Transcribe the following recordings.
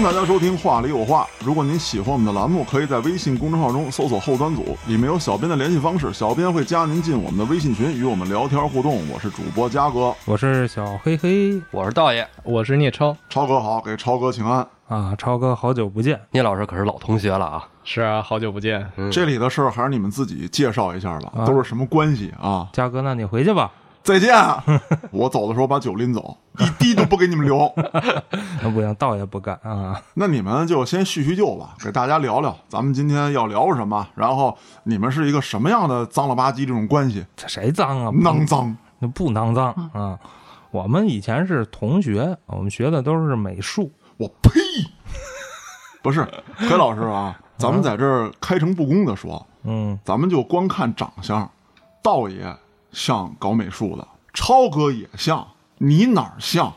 欢迎大家收听《话里有话》。如果您喜欢我们的栏目，可以在微信公众号中搜索“后端组”，里面有小编的联系方式，小编会加您进我们的微信群，与我们聊天互动。我是主播嘉哥，我是小黑黑我是道爷，我是聂超，超哥好，给超哥请安。啊，超哥好久不见，聂老师可是老同学了啊。是啊，好久不见。嗯这里的事儿还是你们自己介绍一下吧，啊都是什么关系啊？嘉哥，那你回去吧。再见。我走的时候把酒拎走，一滴都不给你们留。那不行，道也不干啊。那你们就先叙叙旧吧，给大家聊聊咱们今天要聊什么，然后你们是一个什么样的脏了吧唧这种关系？这谁脏啊？肮脏。那不肮脏啊。我们以前是同学，我们学的都是美术。我呸！不是，黑老师啊，咱们在这儿开诚布公的说，嗯，咱们就光看长相，道爷像搞美术的，超哥也像，你哪儿像？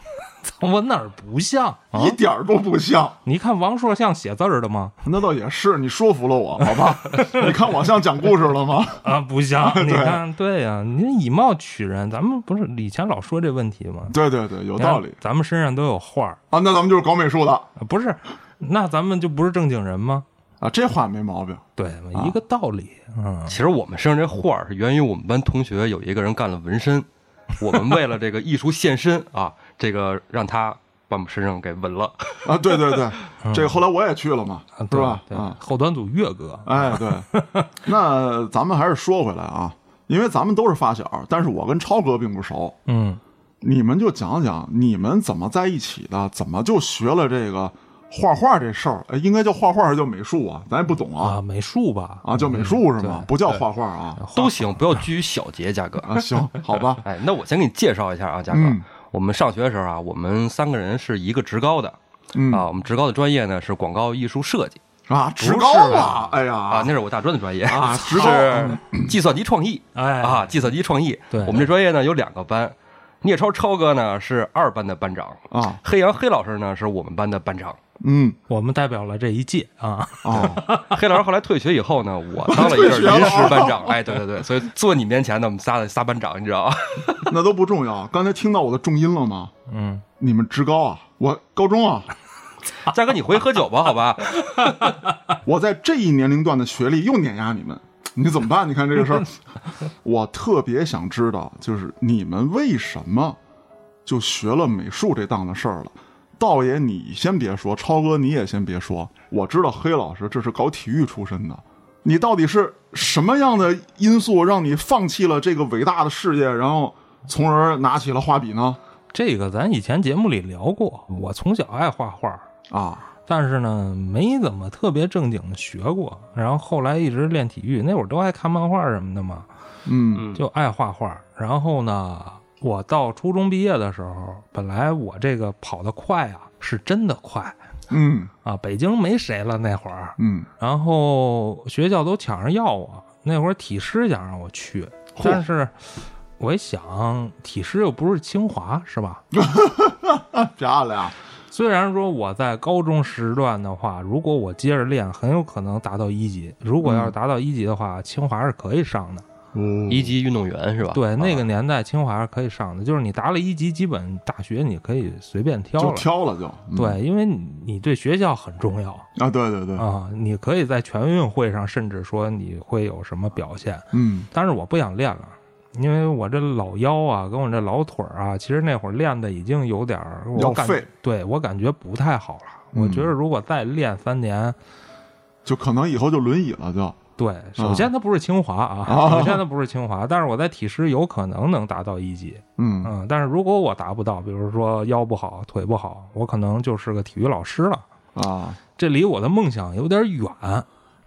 我哪儿不像啊一？点儿都不像。你看王朔像写字儿的吗？那倒也是，你说服了我，好吧？你看我像讲故事了吗？啊，不像。你看，对呀、你以貌取人，咱们不是以前老说这问题吗？对对对，有道理咱们身上都有画儿，啊。那咱们就是搞美术的啊不是？那咱们就不是正经人吗？啊，这话没毛病。对嘛，一个道理。嗯，其实我们身上这画儿是源于我们班同学有一个人干了纹身，我们为了这个艺术献身啊，这个让他把我们身上给纹了。啊，对对对，这个后来我也去了嘛，是吧？啊，后端组岳哥，哎，对。那咱们还是说回来啊，因为咱们都是发小，但是我跟超哥并不熟。嗯，你们就讲讲你们怎么在一起的，怎么就学了这个画画这事儿？哎，应该叫画画还是叫美术啊？咱也不懂啊啊，美术吧，啊，叫美术是对吗？不叫画画啊？都行，不要拘于小节，嘉哥。啊，行，好吧。哎，那我先给你介绍一下啊，嘉哥。嗯我们上学的时候啊，我们三个人是一个职高的嗯啊，我们职高的专业呢是广告艺术设计啊，职高是啊，哎呀啊，那是我大专的专业啊，职高是计算机创意哎啊，计算机创意。对我们这专业呢有两个班，聂超超哥呢是二班的班长，啊，黑羊黑老师呢是我们班的班长。嗯我们代表了这一届啊，哦，黑老师后来退学以后呢，我当了一阵临时班长。哎，对对对，所以坐你面前的，我们仨的仨班长，你知道吧？那都不重要。刚才听到我的重音了吗？嗯，你们职高啊，我高中啊，嘉哥，你回去喝酒吧，好吧？我在这一年龄段的学历又碾压你们，你怎么办？你看这个事儿，我特别想知道，就是你们为什么就学了美术这档子事儿了？道爷，你先别说，超哥你也先别说，我知道黑老师这是搞体育出身的，你到底是什么样的因素让你放弃了这个伟大的事业，然后从而拿起了画笔呢？这个咱以前节目里聊过，我从小爱画画，啊，但是呢没怎么特别正经的学过，然后后来一直练体育，那会儿都爱看漫画什么的嘛，嗯就爱画画。然后呢，我到初中毕业的时候，本来我这个跑得快啊，是真的快。嗯。啊，北京没谁了那会儿，嗯，然后学校都抢着要我，那会儿体师想让我去，但是我一想，体师又不是清华，是吧？漂亮，虽然说我在高中时段的话，如果我接着练，很有可能达到一级。如果要是达到一级的话，清华是可以上的。一级运动员是吧？对，那个啊年代清华是可以上的，就是你达了一级，基本大学你可以随便挑就了。挑了就，嗯。对，因为你你对学校很重要。啊，对对对，啊，你可以在全运会上，甚至说你会有什么表现。嗯。但是我不想练了，因为我这老腰啊，跟我这老腿儿啊，其实那会儿练的已经有点儿，我感要废。对我感觉不太好了。我嗯。觉得如果再练三年，就可能以后就轮椅了就，对，首先它不是清华啊，啊。首先它不是清华，但是我在体师有可能能达到一级，嗯。嗯，但是如果我达不到，比如说腰不好、腿不好，我可能就是个体育老师了，啊，这离我的梦想有点远。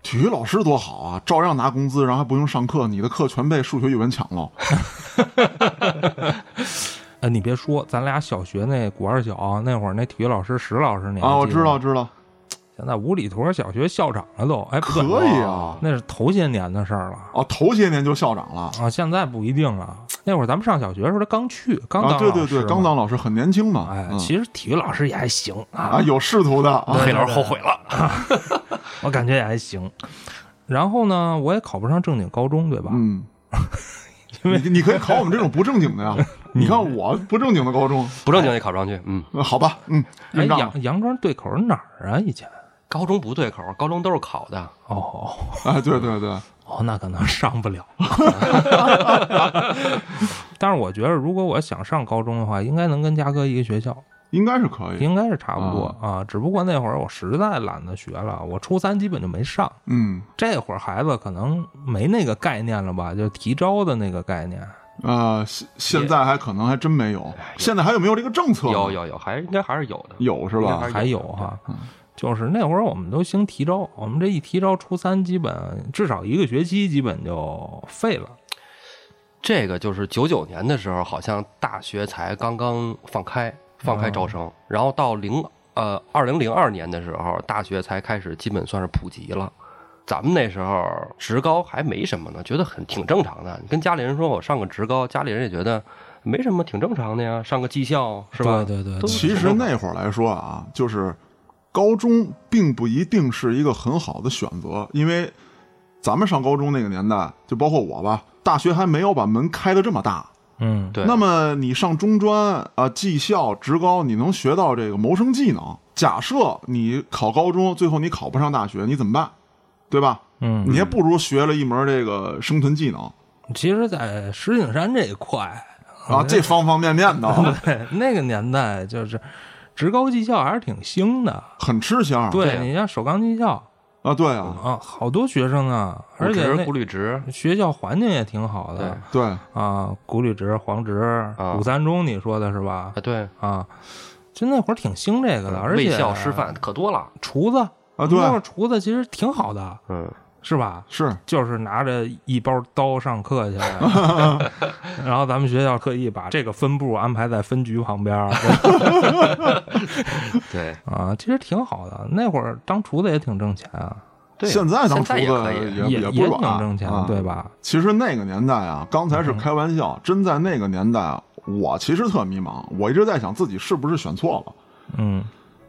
体育老师多好啊，照样拿工资，然后还不用上课，你的课全被数学、语文抢了。呃，你别说，咱俩小学那古二小那会儿，那体育老师石老师，你还啊，我知道，知道，现在五里坨小学校长了都，哎，可以啊。那是头些年的事儿了哦，头些年就校长了啊，现在不一定了。那会儿咱们上小学的时候，他刚去，刚当啊，对对对，老师刚当老师很年轻嘛。哎，嗯其实体育老师也还行啊，啊，有仕途的啊，黑老师后悔了。我感觉也还行。然后呢，我也考不上正经高中，对吧？嗯，你你可以考我们这种不正经的呀。你看我不正经的高中，不正经也考不上去。嗯，呃好吧，嗯，哎，杨杨庄对口是哪儿啊？以前？高中不对口，高中都是考的。哦哎，对对对，哦，那可能上不了。但是我觉得，如果我想上高中的话，应该能跟嘉哥一个学校，应该是可以。应该是差不多啊。只不过那会儿我实在懒得学了，我初三基本就没上。嗯这会儿孩子可能没那个概念了吧，就提招的那个概念。啊，现现在还可能还真没有。现在还有没有这个政策？有有有，还应该还是有的。有是吧应该还？还有哈，就是那会儿我们都兴提招，我们这一提招，初三基本至少一个学期基本就废了。这个就是九九年的时候，好像大学才刚刚放开放开招生，然后到零呃二零零二年的时候，大学才开始基本算是普及了。咱们那时候职高还没什么呢，觉得很挺正常的。你跟家里人说我上个职高，家里人也觉得没什么，挺正常的呀，上个技校是吧？对对对其实那会儿来说啊，就是高中并不一定是一个很好的选择，因为咱们上高中那个年代，就包括我吧，大学还没有把门开的这么大。嗯，对。那么你上中专啊、技校、职高，你能学到这个谋生技能。假设你考高中，最后你考不上大学，你怎么办？对吧？嗯，你还不如学了一门这个生存技能其实，在石景山这一块，啊，这方方面面的 对那个年代就是职高技校还是挺兴的。很吃香。对你像首钢技校。啊，对啊，啊，好多学生啊，而且古那绿植，学校环境也挺好的。对，啊，古旅职、黄职、啊。五三中，你说的是吧？啊对，啊，就那会儿挺兴这个的，而且卫校师范可多了。厨子。啊对。厨子其实挺好的，嗯，是吧？是就是拿着一包刀上课去，然后咱们学校特意把这个分部安排在分局旁边 对 啊，其实挺好的。那会儿当厨子也挺挣钱啊，对，现在当厨子在也可以。也也不软挺挣钱，啊对吧？其实那个年代啊，刚才是开玩笑，真在那个年代啊，我其实特迷茫，我一直在想自己是不是选错了。嗯，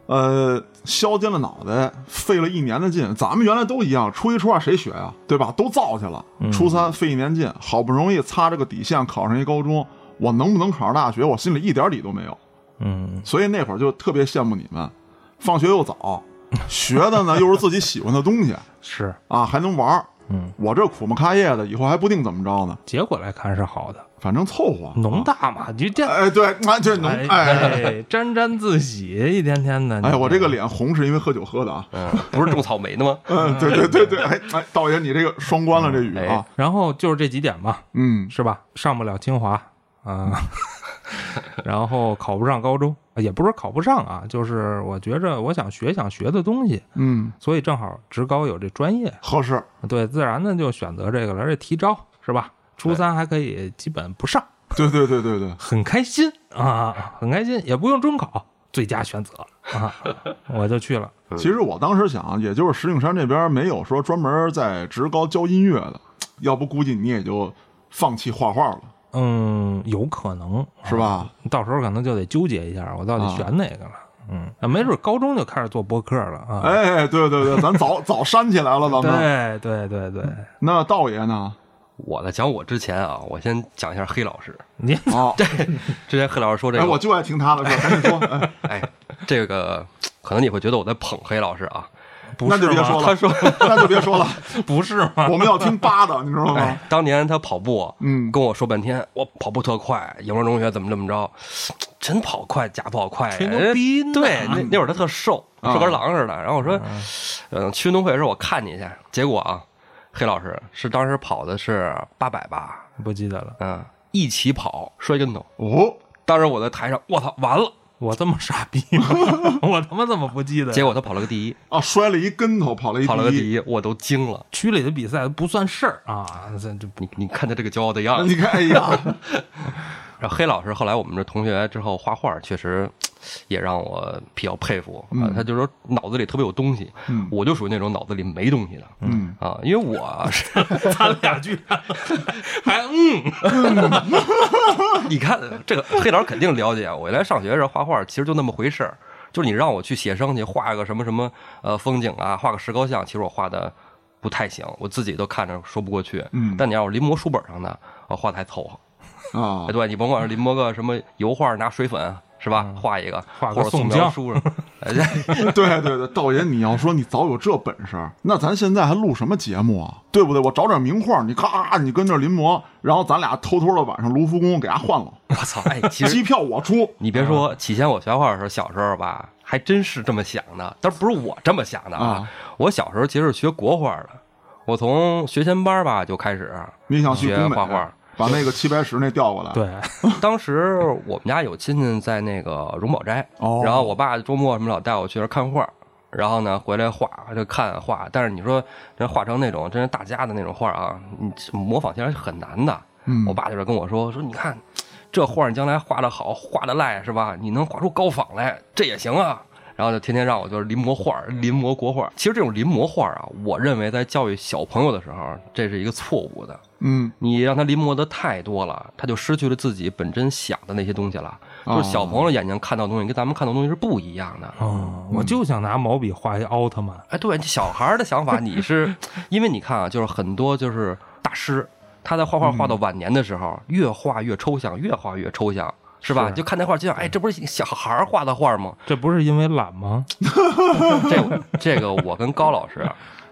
呃，削尖了脑袋，费了一年的劲。咱们原来都一样，初一初二谁学呀、对吧？都造去了。初三费一年劲，好不容易擦着个底线考上一高中，我能不能考上大学，我心里一点底都没有。嗯，所以那会儿就特别羡慕你们，放学又早，学的呢又是自己喜欢的东西 是，啊，还能玩。嗯，我这苦不开业的，以后还不定怎么着呢，结果来看是好的，反正凑合。农啊大嘛，你这哎，对，啊，这农哎沾沾自喜，一天天的。哎，我这个脸红是因为喝酒喝的啊。嗯，不是种草莓的吗？嗯，对对对对，哎哎，道爷你这个双关了这语啊。然后就是这几点嘛，嗯，是吧？上不了清华啊，然后考不上高中，也不是考不上啊，就是我觉着我想学想学的东西，嗯，所以正好职高有这专业，合适。对，自然的就选择这个了，而且提招是吧？初三还可以基本不上，对对对对对，很开心啊，很开心，也不用中考，最佳选择啊，我就去了。其实我当时想，也就是石景山这边没有说专门在职高教音乐的，要不估计你也就放弃画画了，嗯，有可能是吧？到时候可能就得纠结一下，我到底选哪个了。嗯，那没准高中就开始做播客了啊。哎，对对对，咱早 早煽起来了，咱们。对对对对，那道爷呢？我在讲我之前啊，我先讲一下黑老师。你 啊，之前黑老师说这哎，个，我就爱听他的赶紧说。哎，哎，这个可能你会觉得我在捧黑老师啊。不那就是别吗说了他说，那就别说了，不是吗？我们要听八的，你知道吗哎？，当年他跑步，嗯跟我说半天，我跑步特快，迎风中学怎么怎么着，真跑快，假跑快，吹牛逼呢对，那那会儿他特瘦，啊瘦跟狼似的。然后我说，嗯，去运动会的时候我看你去，结果啊，黑老师是当时跑的是八百吧，不记得了，嗯，一起跑摔跟头。哦，当时我在台上，我操，完了！我这么傻逼吗？我他妈怎么不记得？结果他跑了个第一，啊，摔了一跟头，跑了一一。跑了个第一，我都惊了。区里的比赛不算事儿啊，这你你看他这个骄傲的样子。你看，哎呀，然后黑老师后来我们这同学之后画画，确实也让我比较佩服啊。他就说脑子里特别有东西，嗯我就属于那种脑子里没东西的。嗯，啊，因为我是 咱俩居然 还嗯，你看这个黑老师肯定了解。我原来上学的时候画画，其实就那么回事儿，就是你让我去写生去画个什么什么呃风景啊，画个石膏像，其实我画的不太行，我自己都看着说不过去。嗯但你要是临摹书本上的，我画的还凑合。啊哎，，对你甭管是临摹个什么油画，拿水粉是吧，画一个，嗯画个或者素宋江描书上，对对对，道爷，你要说你早有这本事，那咱现在还录什么节目啊？对不对？我找点名画，你咔，你跟这临摹，然后咱俩偷偷的晚上卢浮宫给他换了，我操！哎，其实机票我出。你别说，起先我学画的时候，小时候吧，还真是这么想的，但不是我这么想的啊。我小时候其实是学国画的，我从学前班吧就开始你想去学画画。把那个齐白石那调过来，对，当时我们家有亲戚在那个荣宝斋，哦然后我爸周末什么老带我去那儿看画，然后呢回来画就看画，但是你说这画成那种真是大家的那种画啊，你模仿起来是很难的。嗯我爸就是跟我说说，你看这画你将来画的好，画的赖是吧？你能画出高仿来，这也行啊。然后就天天让我就是临摹画，临摹国画。其实这种临摹画啊，我认为在教育小朋友的时候，这是一个错误的。嗯你让他临摹的太多了，他就失去了自己本真想的那些东西了。就是小朋友眼睛看到的东西跟咱们看到的东西是不一样的。哦，我就想拿毛笔画一奥特曼，哎，对，小孩儿的想法，你是 因为你看啊，就是很多就是大师，他在画画画到晚年的时候，越画越抽象，越画越抽象，是吧？就看那画，就像哎，这不是小孩画的画吗？这不是因为懒吗？这这个我跟高老师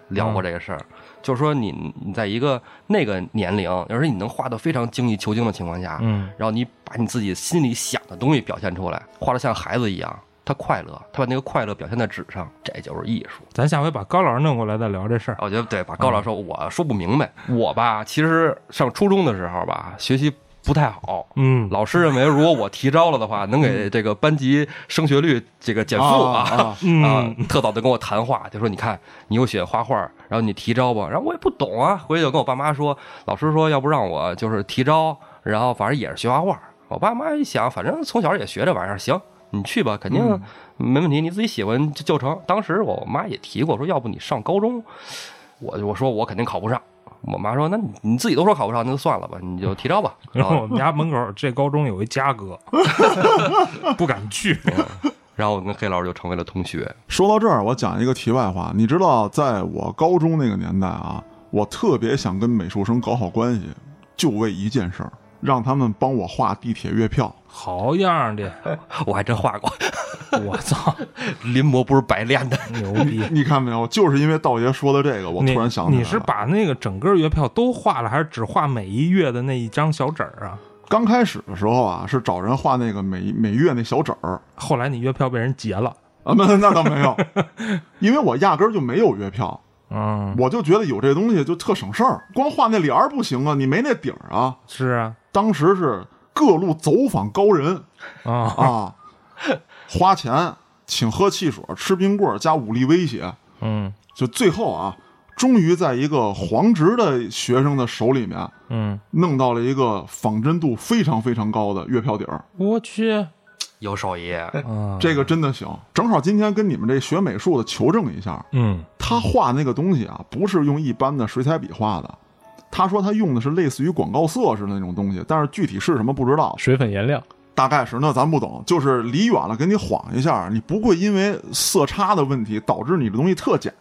聊过这个事儿，就是说你你在一个那个年龄，而且你能画的非常精益求精的情况下，嗯，然后你把你自己心里想的东西表现出来，画的像孩子一样，他快乐，他把那个快乐表现在纸上，这就是艺术。咱下回把高老师弄过来再聊这事儿。我觉得对，把高老师说，我说不明白，我吧，其实上初中的时候吧，学习不太好。嗯，老师认为，如果我提招了的话，能给这个班级升学率这个减负啊啊！特早就跟我谈话，就说你看你又喜欢画画，然后你提招吧，然后我也不懂啊，回去就跟我爸妈说，老师说要不让我就是提招，然后反正也是学画画。我爸妈一想，反正从小也学这玩意儿，行，你去吧，肯定没问题，你自己喜欢就就成。当时我妈也提过，说要不你上高中，我我说我肯定考不上。我妈说：“那你你自己都说考不上，那就算了吧，你就提招吧。”然后我们家门口这高中有一家哥，不敢去。然后我跟黑老师就成为了同学。说到这儿，我讲一个题外话。你知道，在我高中那个年代啊，我特别想跟美术生搞好关系，就为一件事儿，让他们帮我画地铁月票。好样的！我还真画过，我操，临摹不是白练的。牛逼！你看没有？就是因为道爷说的这个，我突然想起来了你是把那个整个月票都画了，还是只画每一月的那一张小纸儿啊？刚开始的时候啊，是找人画那个每每月那小纸儿后来你月票被人劫了，啊，那那倒没有，因为我压根儿就没有月票，嗯，我就觉得有这东西就特省事儿，光画那帘儿不行啊，你没那底儿啊。是啊，当时是各路走访高人。啊，啊，花钱请喝汽水、吃冰棍儿加武力威胁，嗯。就最后啊，终于在一个黄职的学生的手里面嗯，弄到了一个仿真度非常非常高的月票底儿。我去，有手艺，啊，这个真的行。正好今天跟你们这学美术的求证一下，嗯。他画那个东西啊，不是用一般的水彩笔画的。他说他用的是类似于广告色似的那种东西，但是具体是什么不知道，水粉颜料，大概是那咱不懂，就是离远了给你晃一下，你不会因为色差的问题导致你的东西特假。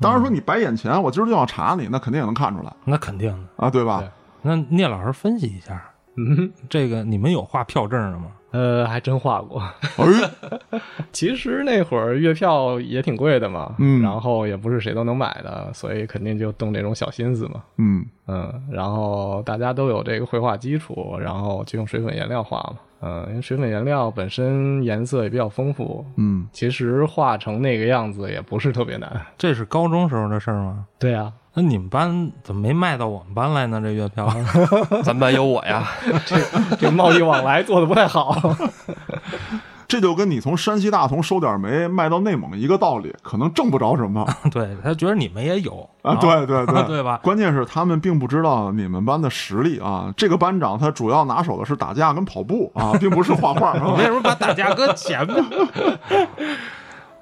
当然说你白眼前，我今儿就要查你，那肯定也能看出来那肯定的。啊，对吧？对那聂老师分析一下，嗯，这个你们有画票证的吗？呃，还真画过。哎，其实那会儿月票也挺贵的嘛，嗯然后也不是谁都能买的，所以肯定就动这种小心思嘛，嗯，嗯，然后大家都有这个绘画基础，然后就用水粉颜料画嘛，嗯，因为水粉颜料本身颜色也比较丰富，嗯，其实画成那个样子也不是特别难。这是高中时候的事儿吗？对啊，那你们班怎么没卖到我们班来呢？这月票，咱班有我呀。这这贸易往来做的不太好。这就跟你从山西大同收点煤卖到内蒙一个道理，可能挣不着什么对他觉得你们也有啊。对对对，对吧？关键是他们并不知道你们班的实力啊。这个班长他主要拿手的是打架跟跑步啊，并不是画画。为什么把打架搁前面？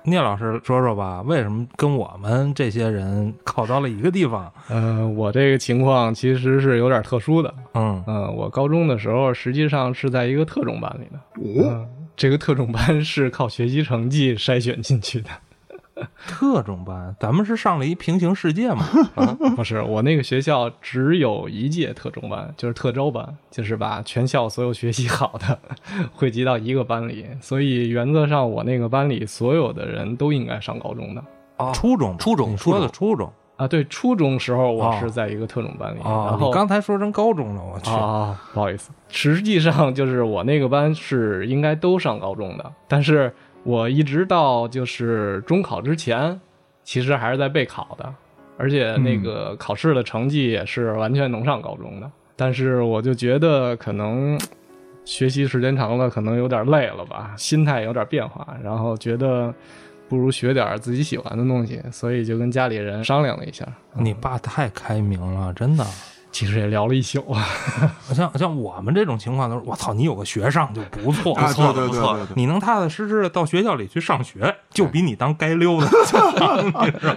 聂老师说说吧，为什么跟我们这些人考到了一个地方？呃，我这个情况其实是有点特殊的。嗯嗯、我高中的时候实际上是在一个特种班里的。哦，嗯，这个特种班是靠学习成绩筛选进去的。特种班，咱们是上了一平行世界嘛？不是，我那个学校只有一届特种班，就是特招班，就是把全校所有学习好的汇集到一个班里，所以原则上我那个班里所有的人都应该上高中的。哦初中，初中你说的初中。啊。对，初中时候我哦是在一个特种班里，哦。然后你刚才说成高中了，我去，啊，不好意思，实际上就是我那个班是应该都上高中的，但是我一直到就是中考之前，其实还是在备考的，而且那个考试的成绩也是完全能上高中的，但是我就觉得可能学习时间长了，可能有点累了吧，心态有点变化，然后觉得不如学点自己喜欢的东西，所以就跟家里人商量了一下，你爸太开明了，真的。其实也聊了一宿。啊。像像我们这种情况都是，我操，你有个学上就不错，不，错对对不错对对对，你能踏踏实实的到学校里去上学，就比你当街溜子强，你知道？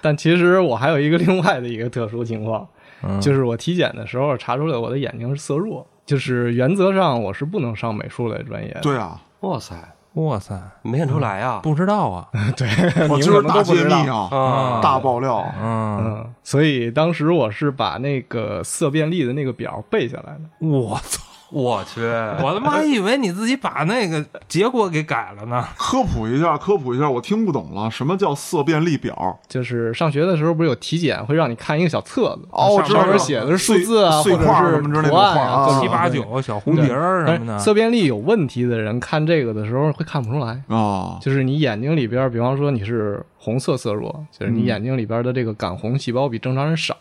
但其实我还有一个另外的一个特殊情况，嗯。就是我体检的时候查出来我的眼睛是色弱，就是原则上我是不能上美术类专业的。对啊，哇塞，哇塞，没看出来啊！不知道啊，对，我你们可能今儿大揭秘啊，啊，大爆料，嗯，嗯，所以当时我是把那个色变力的那个表背下来的。我操，我 去，我他妈还以为你自己把那个结果给改了呢。科普一下，科普一下，我听不懂了，什么叫色变力表？就是上学的时候不是有体检，会让你看一个小册子，上面写的是数字啊，碎或者是块什么之类的图案啊七八九小红蝶儿什么的，色变力有问题的人看这个的时候会看不出来。啊，就是你眼睛里边，比方说你是红色色弱，就是你眼睛里边的这个感红细胞比正常人少。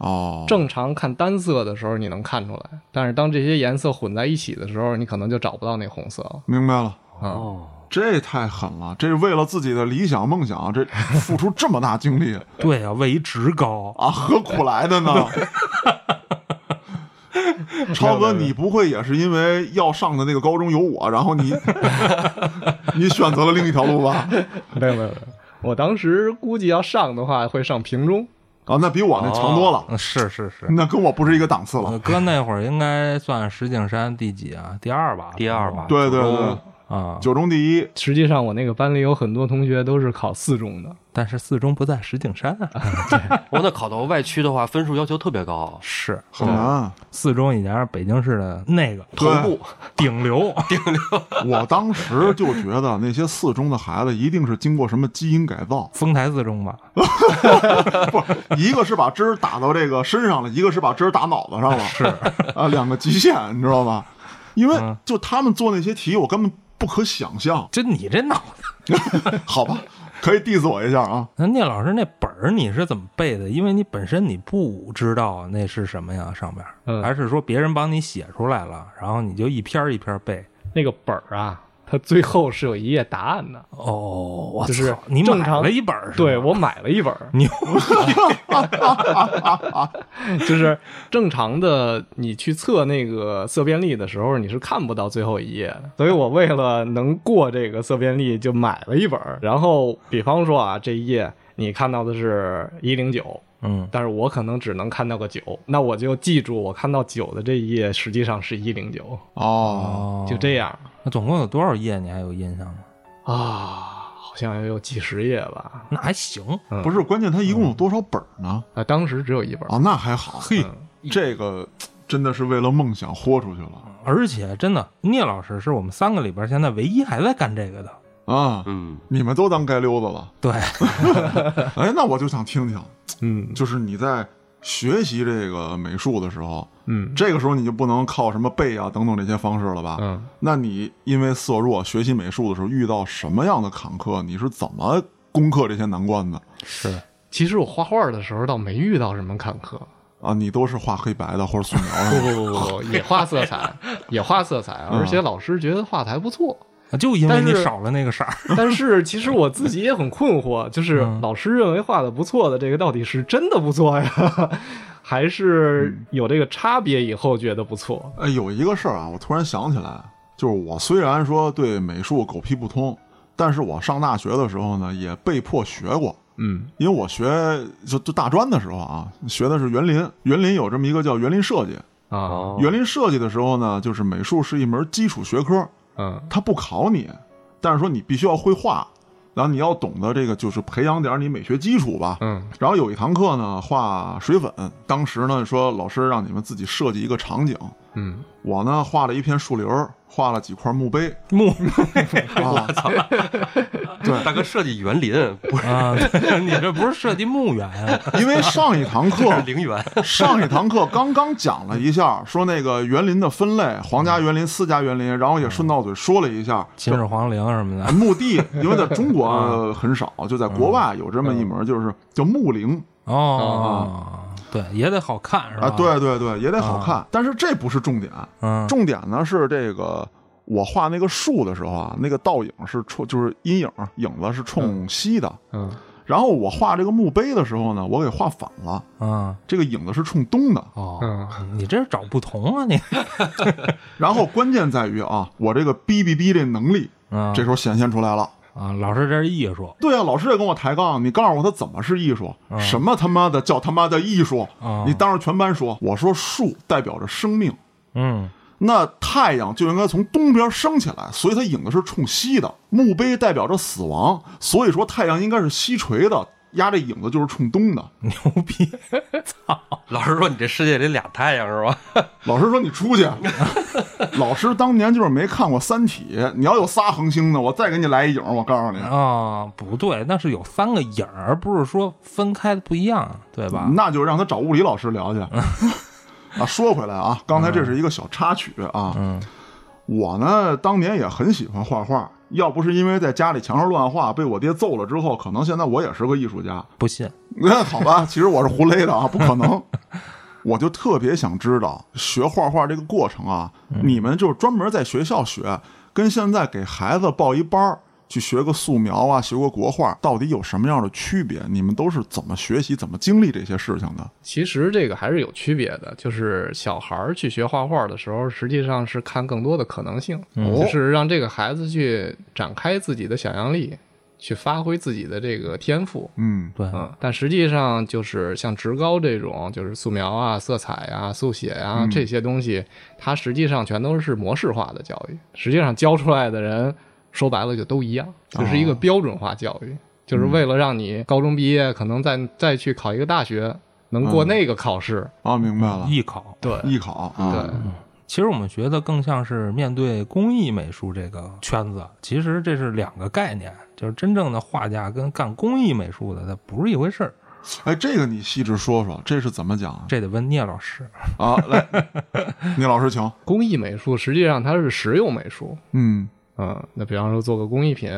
哦，正常看单色的时候你能看出来，但是当这些颜色混在一起的时候，你可能就找不到那红色了。明白了。啊、哦，这太狠了！这是为了自己的理想梦想，这付出这么大精力对啊，为一职高，啊，何苦来的呢？超哥，你不会也是因为要上的那个高中有我，然后你 你选择了另一条路吧？没有没有没有，我当时估计要上的话会上平中。啊，那比我那强多了，嗯是是是。那跟我不是一个档次呃了。哥那会儿应该算石景山第几啊？第二吧？第二吧，对对对，啊，九中第一，实际上我那个班里有很多同学都是考四中的。但是四中不在石景山啊。我那考到外区的话，分数要求特别高，是很难。四中以前是北京市的那个头部顶流，顶流我当时就觉得那些四中的孩子一定是经过什么基因改造，丰台四中吧？不一个是把针儿打到这个身上了，一个是把针儿打脑子上了，是啊，两个极限，你知道吧？因为嗯就他们做那些题，我根本不可想象。就你这脑子，好吧，可以 diss 我一下啊。那聂老师那本儿你是怎么背的？因为你本身你不知道那是什么呀，上边儿，嗯还是说别人帮你写出来了，然后你就一篇儿一篇儿背？那个本儿啊，它最后是有一页答案的。哦，我就是正常买了一本儿是吧？对我买了一本儿，牛，就是正常的，你去测那个色变力的时候，你是看不到最后一页的。所以我为了能过这个色变力，就买了一本。然后，比方说啊，这一页你看到的是一零九，嗯，但是我可能只能看到个九，那我就记住我看到九的这一页实际上是一零九，哦，哦，就这样那总共有多少页？你还有印象吗？啊，好像也有几十页吧。那还行，不是，关键它一共有多少本儿呢？啊，当时只有一本儿。啊，那还好。嘿，这个真的是为了梦想豁出去了而且真的，聂老师是我们三个里边现在唯一还在干这个的。啊！嗯，你们都当街溜子了。对，哎，那我就想听听，嗯就是你在学习这个美术的时候，嗯这个时候你就不能靠什么背啊等等这些方式了吧？嗯，那你因为色弱学习美术的时候遇到什么样的坎坷？你是怎么攻克这些难关的？是其实我画画的时候倒没遇到什么坎坷。啊，你都是画黑白的或者素描不的，不不不，也画色彩，也画色彩，而且老师觉得画的还不错。就因为你少了那个色儿。但是其实我自己也很困惑，就是嗯老师认为画的不错的这个到底是真的不错呀，还是有这个差别以后觉得不错？哎，有一个事儿啊，我突然想起来，就是我虽然说对美术狗屁不通，但是我上大学的时候呢，也被迫学过。嗯因为我学就就大专的时候啊，学的是园林，园林有这么一个叫园林设计。啊哦，园林设计的时候呢，就是美术是一门基础学科，嗯他不考你，但是说你必须要会画，然后你要懂得这个，就是培养点你美学基础吧。嗯然后有一堂课呢，画水粉，当时呢说老师让你们自己设计一个场景，嗯，我呢画了一片树林儿，画了几块墓碑。木啊，对，大哥设计园林不是？啊，你这不是设计墓园？啊？因为上一堂课陵园，上一堂课刚刚讲了一下，说那个园林的分类，皇家园林、私家园林，然后也顺道嘴说了一下秦始皇陵什么的。墓地，因为在中国很少，就在国外有这么一门，就是叫墓陵。哦，对，也得好看是吧？啊，，对对对，也得好看。但是这不是重点，嗯，重点呢是这个。我画那个树的时候啊，那个倒影是冲，就是阴影影子是冲西的。嗯然后我画这个墓碑的时候呢，我给画反了，啊这个影子是冲东的。哦，嗯你这是找不同啊你 然后关键在于啊，我这个哔哔哔这能力，嗯，这时候显现出来了。啊，老师这是艺术对啊，老师也跟我抬杠，你告诉我他怎么是艺术？什么他妈的叫他妈的艺术？啊你当着全班说，我说树代表着生命，嗯那太阳就应该从东边升起来，所以它影子是冲西的。墓碑代表着死亡，所以说太阳应该是西垂的，压这影子就是冲东的。牛逼，操老师说你这世界里俩太阳是吧？老师说你出去。老师当年就是没看过《三体》，你要有仨恒星呢，我再给你来一影，我告诉你，啊，不对，那是有三个影而，不是说分开的不一样，对吧？那就让他找物理老师聊去。啊，说回来啊，刚才这是一个小插曲啊。嗯我呢，当年也很喜欢画画，要不是因为在家里墙上乱画被我爹揍了之后，可能现在我也是个艺术家。不信，那好吧，其实我是胡勒的啊，不可能。我就特别想知道学画画这个过程啊，你们就是专门在学校学，跟现在给孩子报一班儿去学个素描啊，学个国画，到底有什么样的区别？你们都是怎么学习、怎么经历这些事情的？其实这个还是有区别的，就是小孩儿去学画画的时候，实际上是看更多的可能性，就是让这个孩子去展开自己的想象力，去发挥自己的这个天赋。嗯对，嗯，但实际上就是像职高这种，就是素描啊、色彩啊、速写啊、这些东西，它实际上全都是模式化的教育。实际上教出来的人，说白了就都一样，就是一个标准化教育，就是为了让你高中毕业，可能再再去考一个大学，能过那个考试。啊，明白了，艺考。对艺考啊，对，其实我们觉得更像是面对工艺美术这个圈子，其实这是两个概念，就是真正的画家跟干工艺美术的，它不是一回事儿。哎，这个你细致说说，这是怎么讲这得问聂老师。啊？来，聂老师请。工艺美术实际上它是实用美术。嗯嗯，那比方说做个工艺品，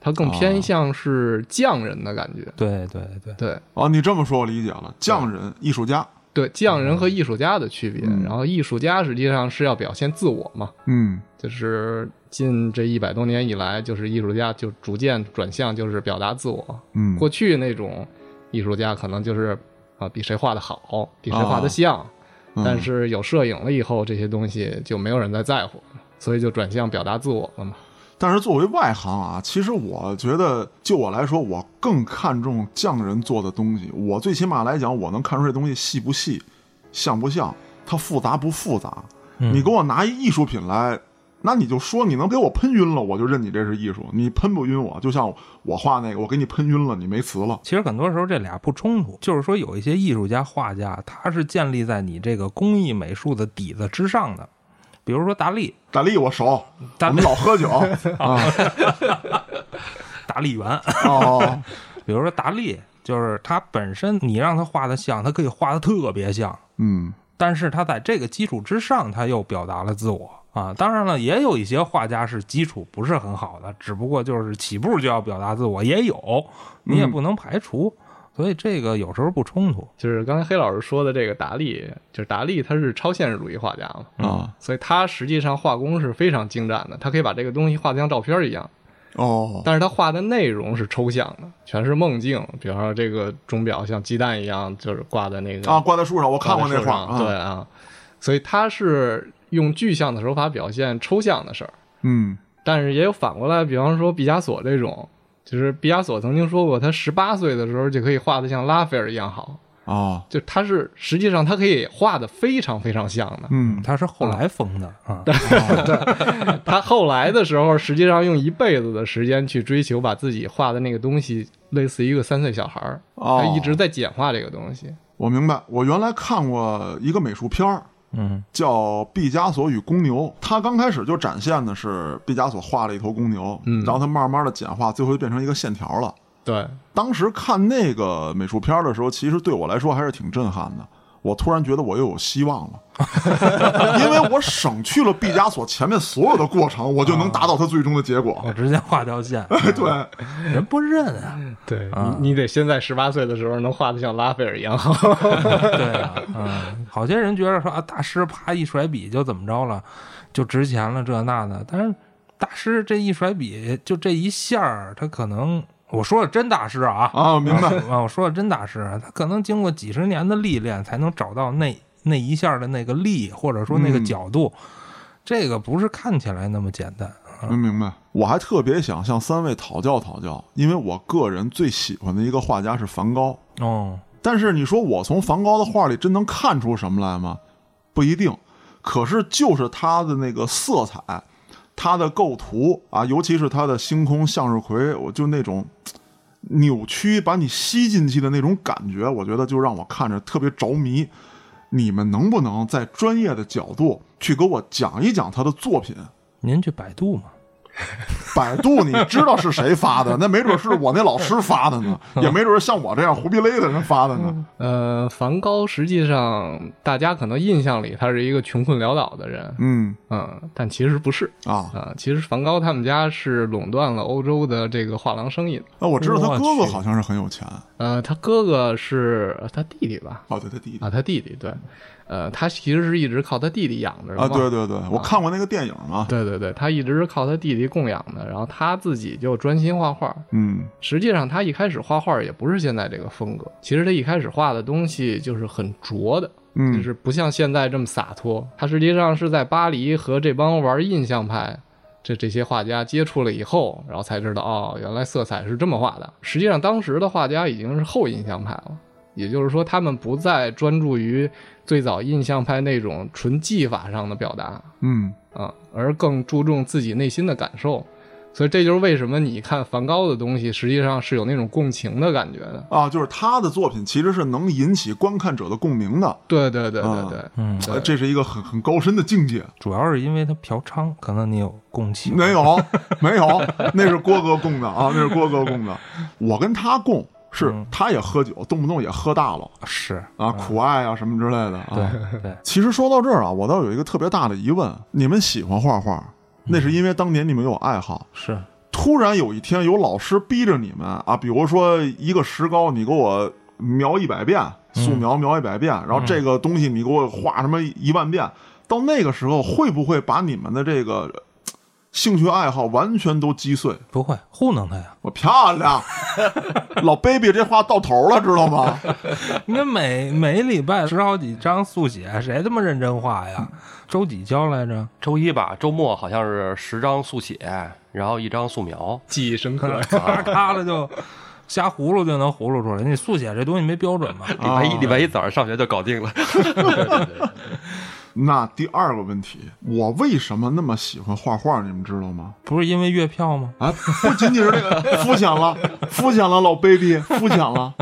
它更偏向是匠人的感觉。对对对，对，哦，你这么说我理解了，匠人、艺术家。对，匠人和艺术家的区别。嗯然后艺术家实际上是要表现自我嘛，嗯就是近这一百多年以来，就是艺术家就逐渐转向就是表达自我。嗯过去那种艺术家可能就是啊比谁画的好，比谁画的像，嗯但是有摄影了以后，这些东西就没有人再在乎了，所以就转向表达自我了嘛。但是作为外行啊，其实我觉得，就我来说，我更看重匠人做的东西。我最起码来讲，我能看出这东西细不细，像不像，它复杂不复杂。嗯你给我拿一艺术品来，那你就说你能给我喷晕了，我就认你这是艺术。你喷不晕我，就像我画那个，我给你喷晕了，你没词了。其实很多时候这俩不冲突，就是说有一些艺术家、画家，他是建立在你这个工艺美术的底子之上的。比如说达利，达利我熟，大我们老喝酒。啊。达利园，哦，比如说达利，就是他本身你让他画的像，他可以画的特别像，嗯。但是他在这个基础之上，他又表达了自我。啊。当然了，也有一些画家是基础不是很好的，只不过就是起步就要表达自我，也有，你也不能排除。所以这个有时候不冲突。就是刚才黑老师说的这个达利，就是达利他是超现实主义画家嘛，啊所以他实际上画工是非常精湛的，他可以把这个东西画得像照片一样。哦但是他画的内容是抽象的，全是梦境。比方说这个钟表像鸡蛋一样，就是挂在那个啊，挂在树上，我看过那画对啊，所以他是用具象的手法表现抽象的事儿。嗯但是也有反过来，比方说毕加索这种，就是毕加索曾经说过，他十八岁的时候就可以画的像拉斐尔一样好。啊，就他是实际上他可以画的非常非常像的。嗯，他是后来封的啊，他后来的时候，实际上用一辈子的时间去追求把自己画的那个东西，类似一个三岁小孩儿，哦他一直在简化这个东西。我明白。我原来看过一个美术片儿，嗯叫《毕加索与公牛》，他刚开始就展现的是毕加索画了一头公牛，嗯然后他慢慢的简化，最后就变成一个线条了。对，当时看那个美术片的时候，其实对我来说还是挺震撼的。我突然觉得我又有希望了，因为我省去了毕加索前面所有的过程，我就能达到他最终的结果。我直接画条线，对，人不认啊，对你得先在十八岁的时候能画的像拉斐尔一样好。对啊，嗯，好些人觉得说啊，大师啪一甩笔就怎么着了，就值钱了这那的，但是大师这一甩笔就这一下儿，他可能我说的真大师啊啊，明白。啊，我说的真大师，他可能经过几十年的历练，才能找到那那一下的那个力，或者说那个嗯角度，这个不是看起来那么简单。能明白。我还特别想向三位讨教讨教，因为我个人最喜欢的一个画家是梵高。哦，但是你说我从梵高的画里真能看出什么来吗？不一定。可是就是他的那个色彩，他的构图啊，尤其是他的星空向日葵，我就那种扭曲，把你吸进去的那种感觉，我觉得就让我看着特别着迷。你们能不能在专业的角度去给我讲一讲他的作品？您去百度嘛？百度你知道是谁发的？那没准是我那老师发的呢，也没准是像我这样胡逼勒的人发的呢。呃，梵高实际上大家可能印象里他是一个穷困潦倒的人，嗯嗯，但其实不是啊，啊、其实梵高他们家是垄断了欧洲的这个画廊生意的。那我知道他哥哥好像是很有钱呃，他哥哥是呃他弟弟吧？哦，对他弟弟啊，他弟弟对，呃，他其实是一直靠他弟弟养着的啊，对对对，我看过那个电影嘛，对对对，他一直是靠他弟弟供养的，然后他自己就专心画画。嗯实际上，他一开始画画也不是现在这个风格，其实他一开始画的东西就是很拙的，就嗯是不像现在这么洒脱。他实际上是在巴黎和这帮玩印象派这这些画家接触了以后，然后才知道哦，原来色彩是这么画的。实际上，当时的画家已经是后印象派了，也就是说，他们不再专注于最早印象派那种纯技法上的表达，嗯啊，而更注重自己内心的感受。所以这就是为什么你看梵高的东西，实际上是有那种共情的感觉的。啊，就是他的作品其实是能引起观看者的共鸣的，对对对对啊对，嗯，这是一个很很高深的境界。主要是因为他嫖娼，可能你有共情。没有没有，那是郭哥供的啊，那是郭哥供的。我跟他供是嗯。他也喝酒，动不动也喝大了。是。啊，苦艾啊什么之类的啊。对对，其实说到这儿啊，我倒有一个特别大的疑问：你们喜欢画画，那是因为当年你们有爱好，是。突然有一天有老师逼着你们啊，比如说一个石膏，你给我描一百遍，素描描一百遍，然后这个东西你给我画什么一万遍，到那个时候会不会把你们的这个呃兴趣爱好完全都击碎？不会糊弄他呀。我漂亮，老 baby 这话到头了，知道吗？你看每每礼拜十好几张速写，谁他妈认真画呀？周几交来着？周一吧，周末好像是十张速写，然后一张素描。记忆深刻。咔咔的就瞎葫芦就能葫芦出来。你速写这东西没标准嘛？礼拜一，礼拜一早上上学就搞定了。那第二个问题，我为什么那么喜欢画画？你们知道吗？不是因为月票吗？啊，不仅仅是这个 肤浅了，肤浅了，老 baby，肤浅了。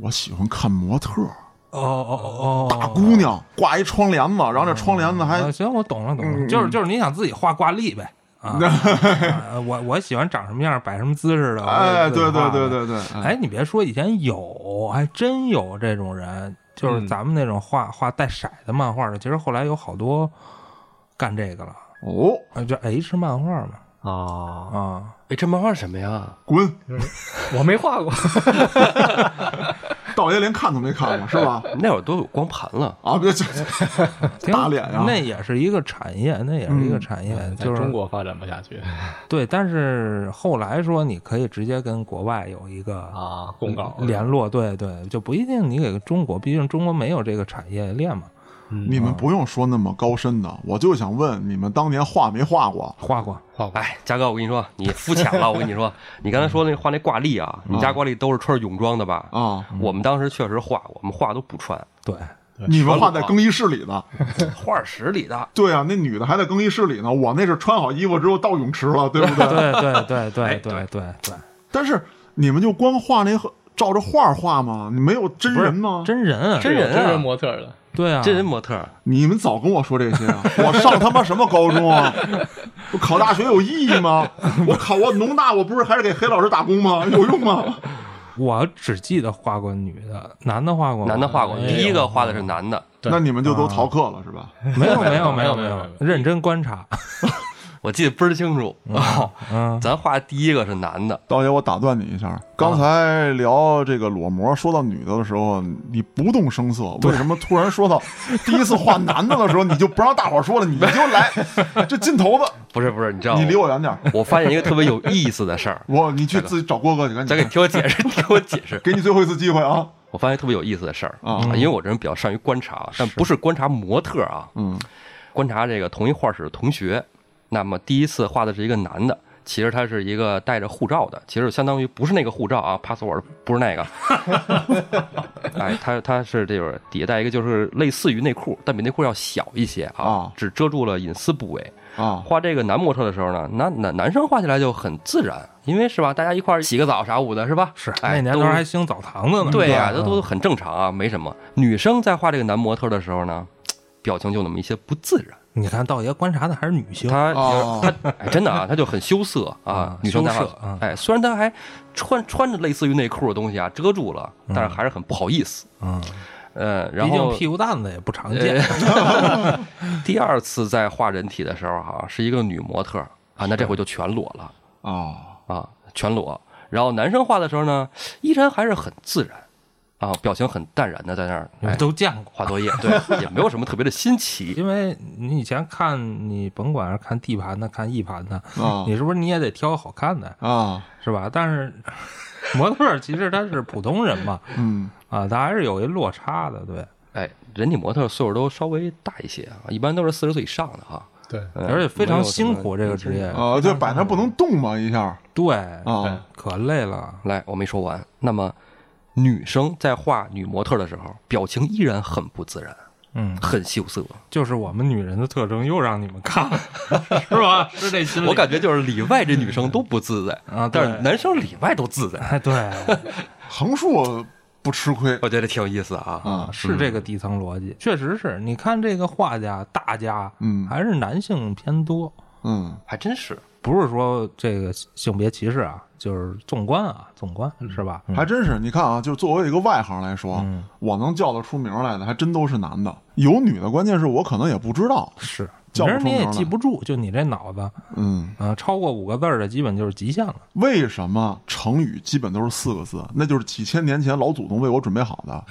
我喜欢看模特儿，哦哦哦大哦，姑娘挂一窗帘子，然后这窗帘子还啊行，我懂了懂了，嗯就是就是你想自己画挂历呗。啊，啊我我喜欢长什么样，摆什么姿势的。我哎，对对对对对，哎，你别说，以前有，还真有这种人，就是嗯。咱们那种画画带色的漫画的，其实后来有好多干这个了，哦，啊，叫 H 漫画嘛，啊，啊，哎，这漫画什么呀？滚！我没画过。道爷连看都没看过是吧？那会儿都有光盘了。啊，别这挺打脸呀那也是一个产业，那也是一个产业，在就是中国发展不下去对，但是后来说你可以直接跟国外有一个啊，公告联络，对对，就不一定你给中国，毕竟中国没有这个产业链嘛。你们不用说那么高深的，我就想问你们当年画没画过？画过，画过哎，嘉哥，我跟你说，你肤浅了。我跟你说，你刚才说那画那挂历啊，你家挂历都是穿着泳装的吧？啊，我们当时确实画，我们画都不穿，对，你们画在更衣室里的。画室里的。对啊，那女的还在更衣室里呢，我那是穿好衣服之后到泳池了，对不对？对对对 哎对对对对对，但是你们就光画那照着画画吗？你没有真人吗？真人啊，真人啊真人模特的，对啊，真人模特儿，你们早跟我说这些啊！我上他妈什么高中啊？我 考大学有意义吗？我考我农大，我不是还是给黑老师打工吗？有用吗？我只记得画过女的，男的画过？男的画过，第一个画的是男的。对那你们就都逃课了是吧？没有没有没有没有，认真观察，我记得倍儿清楚啊，嗯，咱画第一个是男的，道爷，我打断你一下，刚才聊这个裸模，说到女的的时候，你不动声色，为什么突然说到 第一次画男的的时候，你就不让大伙儿说了，你就来 这劲头子，不是不是，你知道吗你离我远点儿，我发现一个特别有意思的事儿，我你去自己找郭哥去，赶再给听我解释，你听我解释。给你最后一次机会啊！我发现特别有意思的事儿啊因为我这人比较善于观察，但不是观察模特啊，嗯观察这个同一画室的同学。那么第一次画的是一个男的，其实他是一个带着护照的，其实相当于不是那个护照啊，password 不是那个。哎，他他是这个底下带一个就是类似于内裤，但比内裤要小一些啊，啊只遮住了隐私部位。啊画这个男模特的时候呢，男男男生画起来就很自然，因为是吧，大家一块儿洗个澡啥舞的，是吧？是哎那年头还兴澡堂子呢，对呀、嗯这都很正常啊，没什么。女生在画这个男模特的时候呢，表情就那么一些不自然。你看道爷观察的还是女性，他哦她哎，真的啊，他就很羞涩啊啊。女生啊，哎，虽然他还穿穿着类似于内裤的东西啊，遮住了，但是还是很不好意思。嗯，呃，然毕竟后屁股蛋子也不常见，呃第二次在画人体的时候哈、是一个女模特啊，那这回就全裸了。哦啊，全裸。然后男生画的时候呢，依然还是很自然，啊，表情很淡然的在那儿，你们哎，都见过。画作业，对，也没有什么特别的新奇。因为你以前看你甭管是看 D 盘的，看 E 盘的，啊你是不是你也得挑好看的，啊是吧？但是 模特儿其实他是普通人嘛，嗯啊，他还是有一落差的，对。哎，人体模特岁数都稍微大一些啊，一般都是四十岁以上的哈。对，嗯而且非常辛苦这个职业啊，就摆那不能动嘛一下对，啊可累了。来，我没说完。那么，女生在画女模特的时候，表情依然很不自然，嗯，很羞涩。就是我们女人的特征，又让你们看了，是吧？是这心理。我感觉就是里外这女生都不自在啊但是男生里外都自在，哎，对，横竖不吃亏我觉得挺有意思啊。啊是这个底层逻辑，确实是。你看这个画家大家，嗯还是男性偏多，嗯还真是。不是说这个性别歧视啊，就是纵观啊，纵观是吧？还真是，你看啊，就是作为一个外行来说，嗯我能叫得出名来的，还真都是男的。有女的，关键是我可能也不知道。是，叫不名你也记不住，就你这脑子，嗯，啊，超过五个字儿的基本就是极限了。为什么成语基本都是四个字？那就是几千年前老祖宗为我准备好的。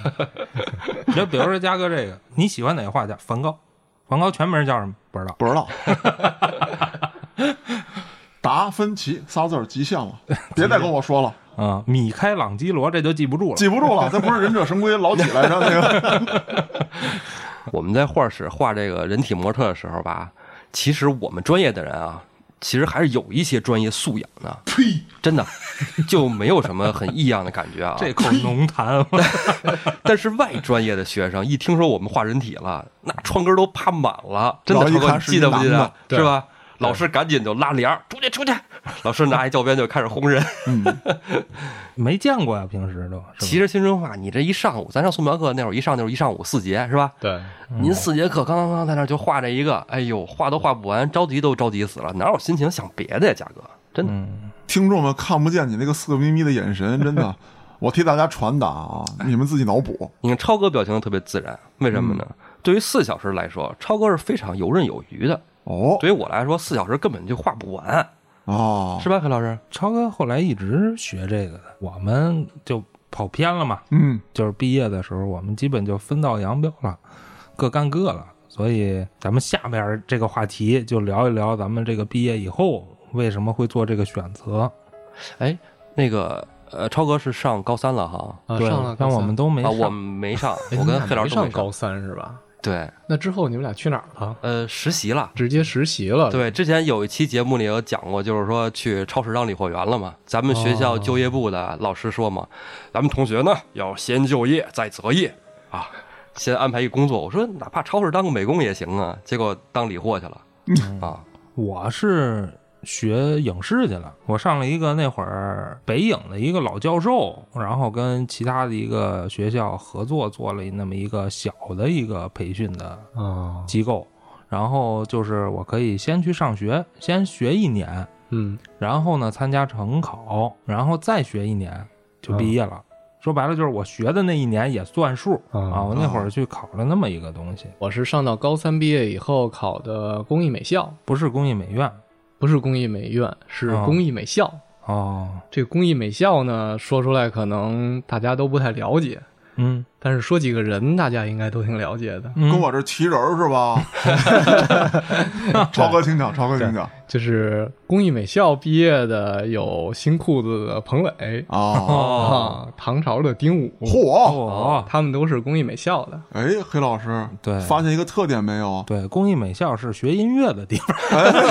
就比如说嘉哥这个，你喜欢哪个画家？梵高，梵高全名叫什么？不知道。不知道。达芬奇仨字儿极限了，别再跟我说了，啊，米开朗基罗这就记不住了。记不住了。这不是忍者神龟老几来着？那个 我们在画室画这个人体模特的时候吧，其实我们专业的人啊，其实还是有一些专业素养的，呸！真的就没有什么很异样的感觉啊。这口浓痰，但是外专业的学生一听说我们画人体了，那窗根都趴满了，真的，记得不记得是吧？老师赶紧就拉帘儿，出去出去！老师拿一教鞭就开始轰人。没见过呀，平时都。是吧其实新春话，你这一上午，咱上素描课那会儿一上就是一上午四节，是吧？对，您四节课刚刚刚在那儿就画这一个，哎呦，画都画不完，着急都着急死了，哪有心情想别的呀，嘉哥？真的，嗯，听众们看不见你那个色眯眯的眼神，真的，我替大家传达啊，你们自己脑补。你看超哥表情特别自然，为什么呢？对于四小时来说，超哥是非常游刃有余的。哦对于我来说，四小时根本就画不完，哦，是吧，黑老师？超哥后来一直学这个的，我们就跑偏了嘛。嗯就是毕业的时候，我们基本就分道扬镳了，各干各了。所以咱们下边这个话题就聊一聊咱们这个毕业以后为什么会做这个选择。哎，那个呃，超哥是上高三了哈。啊，上了，高三但我们都没啊，上。我们没上，哎我跟黑老师没上高三是吧？对，那之后你们俩去哪儿了？呃，实习了。直接实习了。，对，之前有一期节目里有讲过，就是说去超市当理货员了嘛。咱们学校就业部的老师说嘛，咱们同学呢要先就业再择业啊，先安排一工作。我说哪怕超市当个美工也行啊，结果当理货去了啊。我是学影视去了，我上了一个那会儿北影的一个老教授，然后跟其他的一个学校合作做了那么一个小的一个培训的哦，机构，然后就是我可以先去上学，先学一年，嗯，然后呢参加成考，然后再学一年就毕业了。说白了就是我学的那一年也算数啊啊！我那会儿去考了那么一个东西，我是上到高三毕业以后考的工艺美校，不是工艺美院不是工艺美院，是哦工艺美校。哦，这个工艺美校呢，说出来可能大家都不太了解，嗯，但是说几个人，大家应该都挺了解的。嗯跟我这提人是吧？超哥请讲，超哥请讲就是工艺美校毕业的有新裤子的彭磊啊！唐朝的丁武，嚯！哦，他们都是工艺美校的。哎，黑老师，对发现一个特点没有？对，工艺美校是学音乐的地方。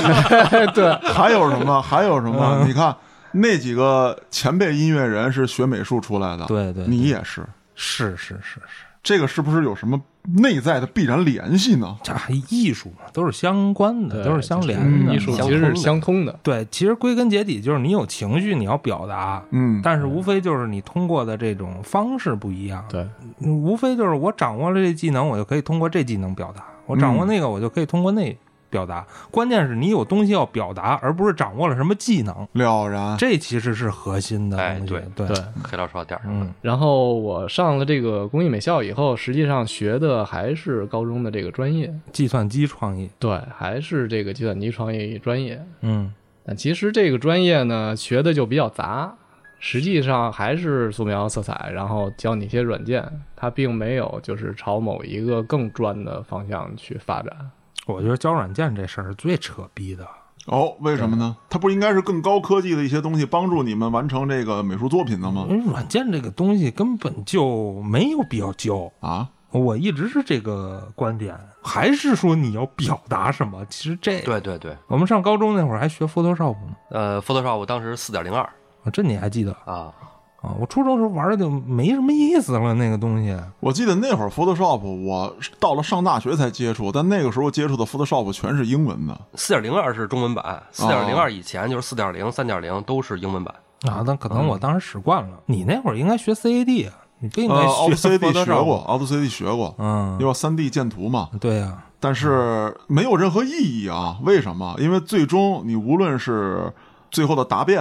对，还有什么？还有什么？你看那几个前辈音乐人是学美术出来的，对对，你也是，是是是是，这个是不是有什么内在的必然联系呢？这还艺术嘛，都是相关的，都是相连嗯的。艺术其实是相通的。对，其实归根结底就是你有情绪，你要表达，嗯，但是无非就是你通过的这种方式不一样。对，嗯无非就是我掌握了这技能，我就可以通过这技能表达；我掌握那个，我就可以通过那表达。关键是你有东西要表达，而不是掌握了什么技能。了然。这其实是核心的东西。哎对对对黑老师说点儿。嗯，然后我上了这个工艺美校以后，实际上学的还是高中的这个专业，计算机创意，对，还是这个计算机创意专业。嗯但其实这个专业呢，学的就比较杂，实际上还是素描、色彩，然后教你一些软件，它并没有就是朝某一个更专的方向去发展。我觉得教软件这事儿最扯逼的。哦，为什么呢？它不应该是更高科技的一些东西帮助你们完成这个美术作品的吗？因为软件这个东西根本就没有必要教，啊，我一直是这个观点，还是说你要表达什么？其实这，对对对，我们上高中那会儿还学 Photoshop 呢，呃，Photoshop 当时四点零二啊这你还记得啊，啊？我初中时候玩的就没什么意思了，那个东西。我记得那会儿 Photoshop 我到了上大学才接触，但那个时候接触的 Photoshop 全是英文的。四点零二是中文版，四点零二以前就是四点零、三点零都是英文版。啊，那可能我当时使惯了。你那会儿应该学 CAD 啊，你不应呃该学 CAD 学过，Auto CD 学过，嗯因，为三 D 建图嘛。对呀、但是没有任何意义啊！为什么？因为最终你无论是最后的答辩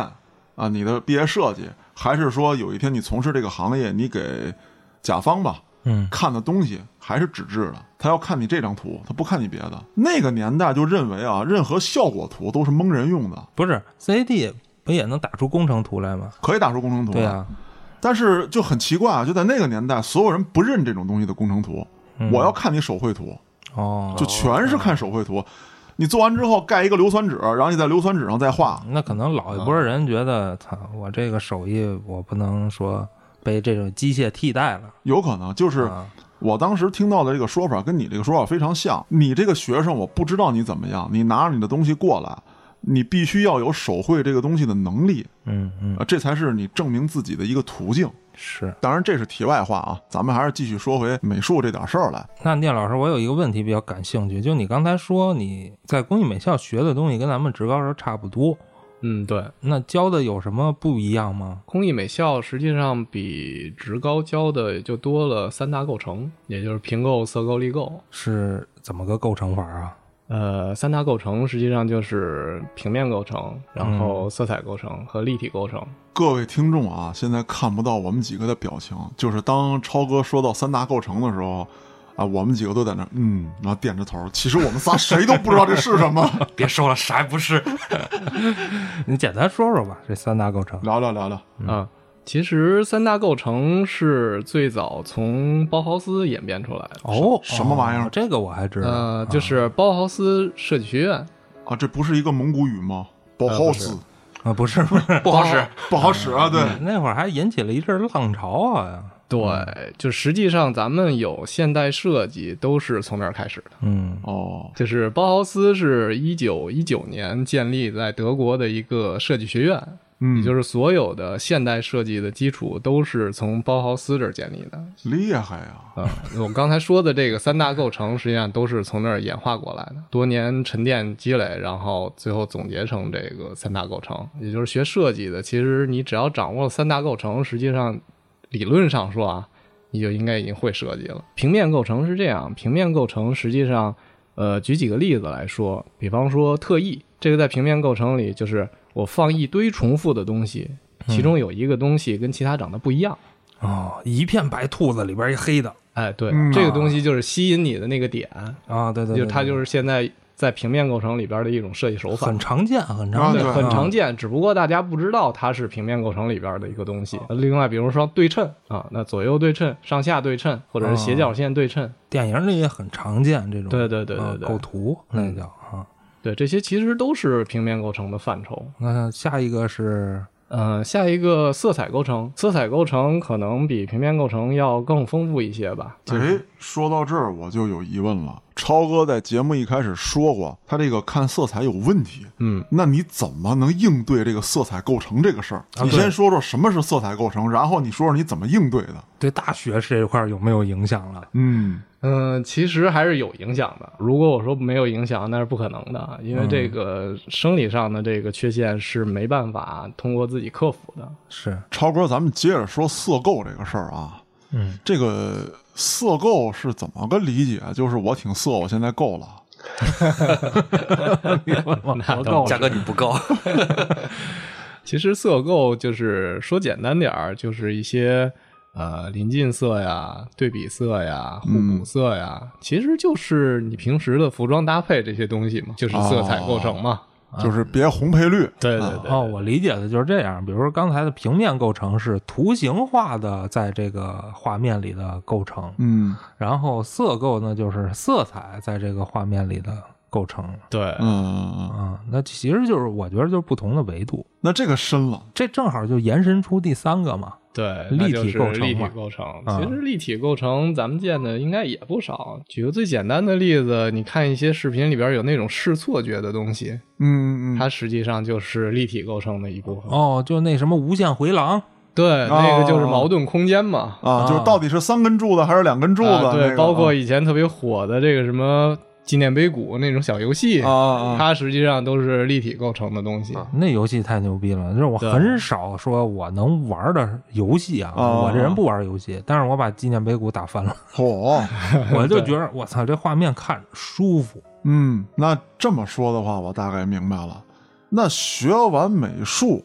啊，你的毕业设计，还是说有一天你从事这个行业，你给甲方吧嗯，看的东西还是纸质的，他要看你这张图，他不看你别的。那个年代就认为啊，任何效果图都是蒙人用的，不是 CAD 不也能打出工程图来吗？可以打出工程图。对啊，但是就很奇怪啊，就在那个年代，所有人不认这种东西的工程图，嗯我要看你手绘图。哦，就全是看手绘图。你做完之后盖一个硫酸纸，然后你在硫酸纸上再画。那可能老一波人觉得，操，我这个手艺我不能说被这种机械替代了。有可能就是啊我当时听到的这个说法，跟你这个说法非常像。你这个学生，我不知道你怎么样，你拿着你的东西过来，你必须要有手绘这个东西的能力，嗯嗯，啊，这才是你证明自己的一个途径。是。当然，这是题外话啊，咱们还是继续说回美术这点事儿来。那聂老师，我有一个问题比较感兴趣，就你刚才说你在工艺美校学的东西跟咱们职高时候差不多，嗯，对，那教的有什么不一样吗？工艺美校实际上比职高教的就多了三大构成，也就是平构、色构、立构。是怎么个构成法啊？呃，三大构成实际上就是平面构成，然后色彩构成和立体构成。各位听众啊，现在看不到我们几个的表情，就是当超哥说到三大构成的时候。啊，我们几个都在那，嗯，然后点着头。其实我们仨谁都不知道这是什么。别说了，啥也不是。你简单说说吧，这三大构成。聊聊聊聊，啊，其实三大构成是最早从包豪斯演变出来的。哦，什么玩意儿哦这个我还知道。呃，就是包豪斯设计学院，啊，这不是一个蒙古语吗？包豪斯，啊，不是不是，不好使，不好使啊！对，那会儿还引起了一阵浪潮啊。对，就实际上咱们有现代设计都是从那儿开始的。嗯哦，就是包豪斯是一九一九年建立在德国的一个设计学院，嗯，也就是所有的现代设计的基础都是从包豪斯这儿建立的。厉害啊！啊、我刚才说的这个三大构成，实际上都是从那儿演化过来的，多年沉淀积累，然后最后总结成这个三大构成。也就是学设计的，其实你只要掌握了三大构成，实际上理论上说啊，你就应该已经会设计了。平面构成是这样，平面构成实际上，呃，举几个例子来说，比方说特异，这个在平面构成里就是我放一堆重复的东西，其中有一个东西跟其他长得不一样。哦，一片白兔子里边一黑的哎，对，嗯这个东西就是吸引你的那个点，啊，对对，对就它就是现在在平面构成里边的一种设计手法很。常见，很常啊见，对，很常见。只不过大家不知道它是平面构成里边的一个东西。另外，比如说对称啊，那左右对称、上下对称，或者是斜角线对称，电影里也很常见这种，对对对对对啊构图那叫啊。对，这些其实都是平面构成的范畴。那下一个是呃，下一个色彩构成，色彩构成可能比平面构成要更丰富一些吧。哎，说到这儿我就有疑问了。超哥在节目一开始说过，他这个看色彩有问题。嗯，那你怎么能应对这个色彩构成这个事儿？你先说说什么是色彩构成，然后你说说你怎么应对的。对大学这一块儿有没有影响了？嗯，嗯，其实还是有影响的。如果我说没有影响，那是不可能的，因为这个生理上的这个缺陷是没办法通过自己克服的。是，超哥，咱们接着说色构这个事儿啊。嗯，这个色够是怎么个理解？就是我挺色，我现在够了。我够价格你不够，其实色够就是说简单点儿，就是一些呃临近色呀、对比色呀、互补色呀，其实就是你平时的服装搭配这些东西嘛，就是色彩构成嘛。就是别红配绿。对对对，哦，我理解的就是这样。比如说刚才的平面构成是图形化的，在这个画面里的构成，嗯然后色构呢就是色彩在这个画面里的构成。对嗯嗯那其实就是我觉得就是不同的维度，那这个深了。这正好就延伸出第三个嘛。对，立体构成立体构成。啊其实立体构成咱们见的应该也不少。举个最简单的例子，你看一些视频里边有那种视错觉的东西，嗯嗯它实际上就是立体构成的一部分。哦，就那什么无限回廊，对，那个就是矛盾空间嘛。啊，啊就是到底是三根柱子还是两根柱子？啊对，那个包括以前特别火的这个什么纪念碑谷那种小游戏，啊啊啊，它实际上都是立体构成的东西。那游戏太牛逼了，就是我很少说我能玩的游戏啊，哦我这人不玩游戏，但是我把纪念碑谷打翻了，哦，我就觉得我操，这画面看着舒服。嗯，那这么说的话，我大概明白了。那学完美术，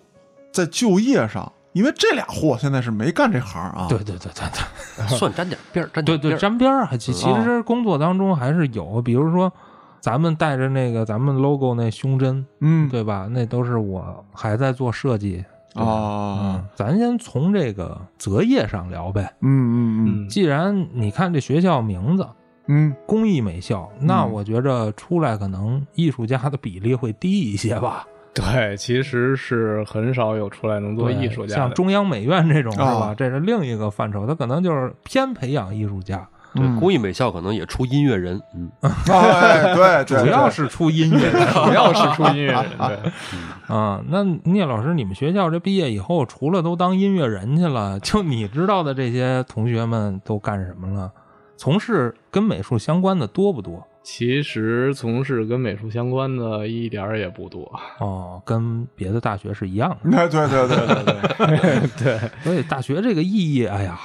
在就业上，因为这俩货现在是没干这行啊。对对对对对 算沾点边儿，沾对对，点边儿。沾边儿啊，其其哦实工作当中还是有，比如说咱们带着那个咱们 logo 那胸针，嗯对吧？那都是我还在做设计。对吧啊嗯，咱先从这个择业上聊呗。嗯嗯嗯，既然你看这学校名字嗯工艺美校，那我觉着出来可能艺术家的比例会低一些吧。对，其实是很少有出来能做对艺术家。像中央美院这种是吧啊？这是另一个范畴，他可能就是偏培养艺术家，对，工艺美校可能也出音乐人，嗯，哎，对，主对对要是出音乐人。主要是出音乐人，对，啊，那聂老师，你们学校这毕业以后，除了都当音乐人去了，就你知道的这些同学们都干什么了？从事跟美术相关的多不多？其实从事跟美术相关的一点儿也不多。哦，跟别的大学是一样的。那，对对对对对 对，所以大学这个意义，哎呀，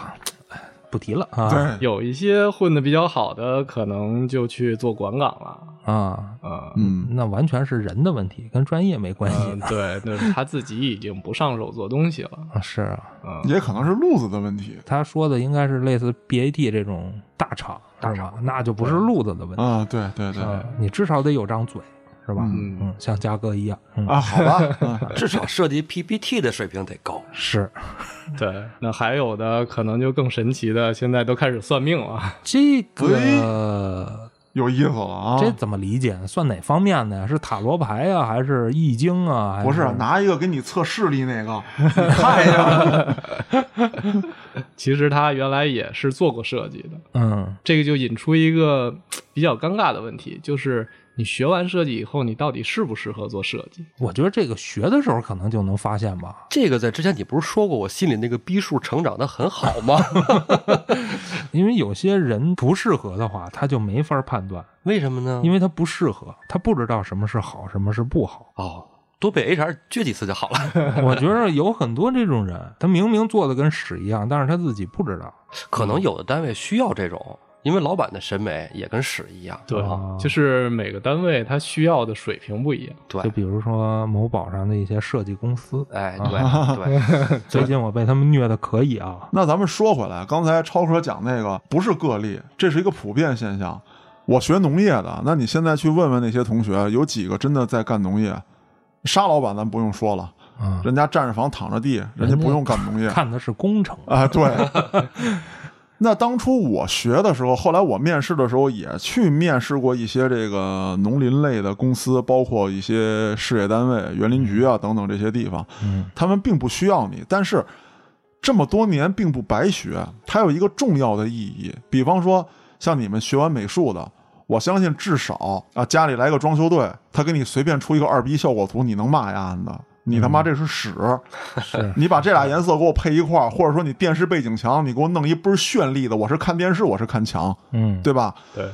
哎不提了啊。对，有一些混的比较好的，可能就去做管岗了。啊，啊，嗯那完全是人的问题，跟专业没关系嗯，对，那是他自己已经不上手做东西了。啊。是啊，嗯，也可能是路子的问题他说的应该是类似 BAT 这种大厂，是吧？那就不是路子的问题。啊，对对对啊你至少得有张嘴，是吧？嗯嗯，像嘉哥一样，嗯，啊，好吧，嗯至少设计 PPT 的水平得高。是 对，那还有的可能就更神奇的，现在都开始算命了。这个有意思了啊！这怎么理解呢？算哪方面的呀？是塔罗牌啊，还是易经啊？还不是拿一个给你测视力那个，你看一下。其实他原来也是做过设计的，嗯，这个就引出一个比较尴尬的问题，就是你学完设计以后，你到底适不适合做设计？我觉得这个学的时候可能就能发现吧。这个在之前你不是说过我心里那个逼数成长的很好吗？因为有些人不适合的话，他就没法判断，为什么呢？因为他不适合，他不知道什么是好，什么是不好。哦，多被 HR 撅几次就好了。我觉得有很多这种人，他明明做的跟屎一样，但是他自己不知道。可能有的单位需要这种，因为老板的审美也跟屎一样。对啊就是每个单位他需要的水平不一样。对就，比如说某宝上的一些设计公司，哎，对对，最近我被他们虐的可以啊。那咱们说回来，刚才超哥讲那个不是个例，这是一个普遍现象。我学农业的，那你现在去问问那些同学，有几个真的在干农业？沙老板咱不用说了，嗯，人家站着房躺着地，人家不用干农业。看的是工程，啊，对。那当初我学的时候，后来我面试的时候也去面试过一些这个农林类的公司，包括一些事业单位、园林局啊等等这些地方。嗯，他们并不需要你，但是这么多年并不白学，它有一个重要的意义。比方说，像你们学完美术的，我相信至少啊，家里来个装修队，他给你随便出一个二逼效果图，你能骂呀的？你他妈这是屎！是你把这俩颜色给我配一块儿，或者说你电视背景墙，你给我弄一倍儿绚丽的，我是看电视，我是看墙，嗯，对吧？对，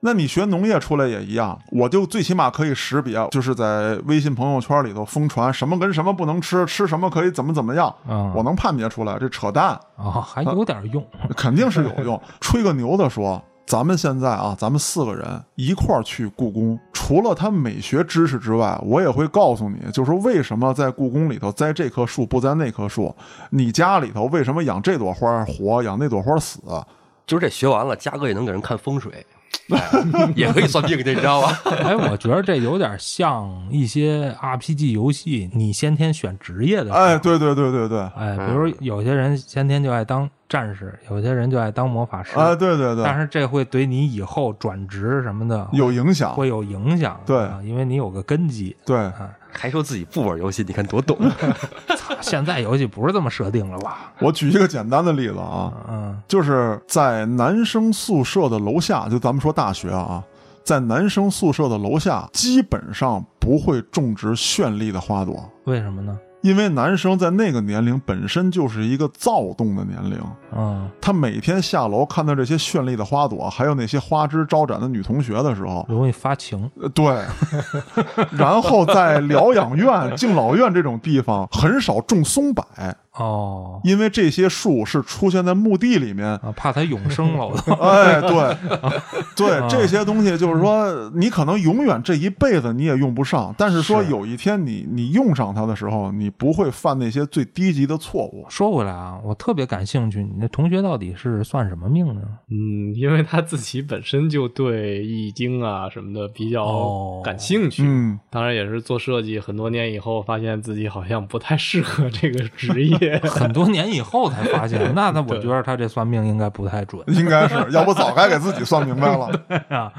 那你学农业出来也一样，我就最起码可以识别，就是在微信朋友圈里头疯传什么跟什么不能吃，吃什么可以怎么怎么样，嗯我能判别出来，这扯淡，啊，还有点用。肯定是有用。吹个牛的说，咱们现在啊，咱们四个人一块儿去故宫，除了他美学知识之外，我也会告诉你，就是为什么在故宫里头栽这棵树不栽那棵树，你家里头为什么养这朵花活，养那朵花死。就是这学完了，嘉哥也能给人看风水，哎也可以算命这，你知道吧？哎，我觉得这有点像一些 RPG 游戏，你先天选职业的时候。哎，对对对对对，哎，比如有些人先天就爱当战士，有些人就爱当魔法师。哎，对对对，但是这会对你以后转职什么的有影响。会有影响。对啊因为你有个根基。对，还说自己不玩游戏，你看多懂。操现在游戏不是这么设定了吧？我举一个简单的例子啊，嗯就是在男生宿舍的楼下，就咱们说大学啊，在男生宿舍的楼下，基本上不会种植绚丽的花朵，为什么呢？因为男生在那个年龄本身就是一个躁动的年龄，啊，他每天下楼看到这些绚丽的花朵，还有那些花枝招展的女同学的时候，容易发情。呃对，然后在疗养院、敬老院这种地方很少种松柏，哦因为这些树是出现在墓地里面。啊，怕它永生了。我 都 哎，对，对，啊这些东西就是说，你可能永远这一辈子你也用不上，但是说有一天你你用上它的时候，你不会犯那些最低级的错误。说回来啊，我特别感兴趣，你那同学到底是算什么命呢？嗯，因为他自己本身就对易经啊什么的比较哦感兴趣，嗯，当然也是做设计很多年以后，发现自己好像不太适合这个职业。很多年以后才发现，那那我觉得他这算命应该不太准 应该是，要不早该给自己算明白了。啊。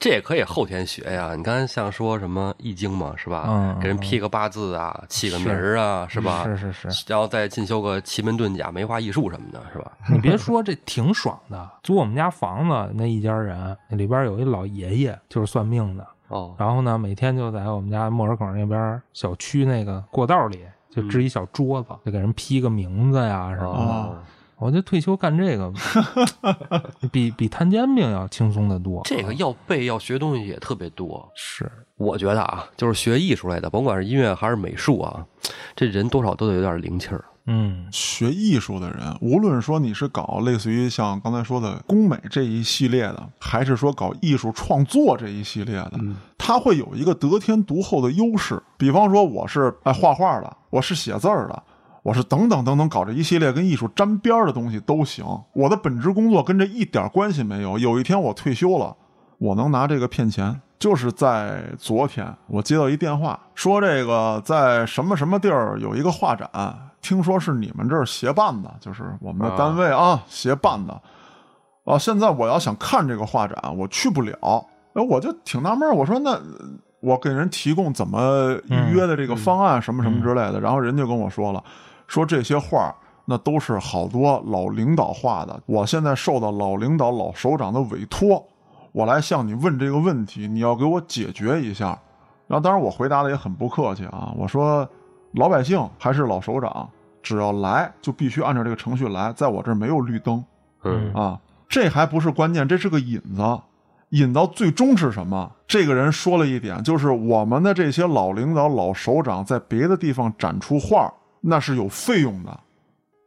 这也可以后天学呀。你刚才像说什么易经嘛，是吧？嗯给人批个八字啊，起个名儿啊，是吧？是是是，然后再进修个奇门遁甲、梅花易数什么的，是吧？你别说，这挺爽的。租我们家房子那一家人，里边有一老爷爷，就是算命的。哦，然后呢，每天就在我们家墨尔口那边小区那个过道里，就支一小桌子，就给人批个名字呀什么的。哦，我就退休干这个，比比摊煎饼要轻松的多。这个要背要学东西也特别多。是我觉得啊，就是学艺术类的，甭管是音乐还是美术啊，这人多少都得有点灵气儿。嗯学艺术的人，无论说你是搞类似于像刚才说的工美这一系列的，还是说搞艺术创作这一系列的，他会有一个得天独厚的优势。比方说，我是爱画画的，我是写字儿的。我是等等等等搞这一系列跟艺术沾边儿的东西都行，我的本职工作跟这一点关系没有。有一天我退休了，我能拿这个骗钱。就是在昨天，我接到一电话，说这个在什么什么地儿有一个画展，听说是你们这儿协办的，就是我们的单位啊协办的。啊，现在我要想看这个画展，我去不了。哎，我就挺纳闷，我说那我给人提供怎么预约的这个方案什么什么之类的，然后人就跟我说了，说这些画那都是好多老领导画的，我现在受到老领导、老首长的委托，我来向你问这个问题，你要给我解决一下。然后当然我回答的也很不客气啊，我说老百姓还是老首长，只要来就必须按照这个程序来，在我这儿没有绿灯。嗯啊，这还不是关键，这是个引子。引到最终是什么？这个人说了一点，就是我们的这些老领导、老首长在别的地方展出画，那是有费用的。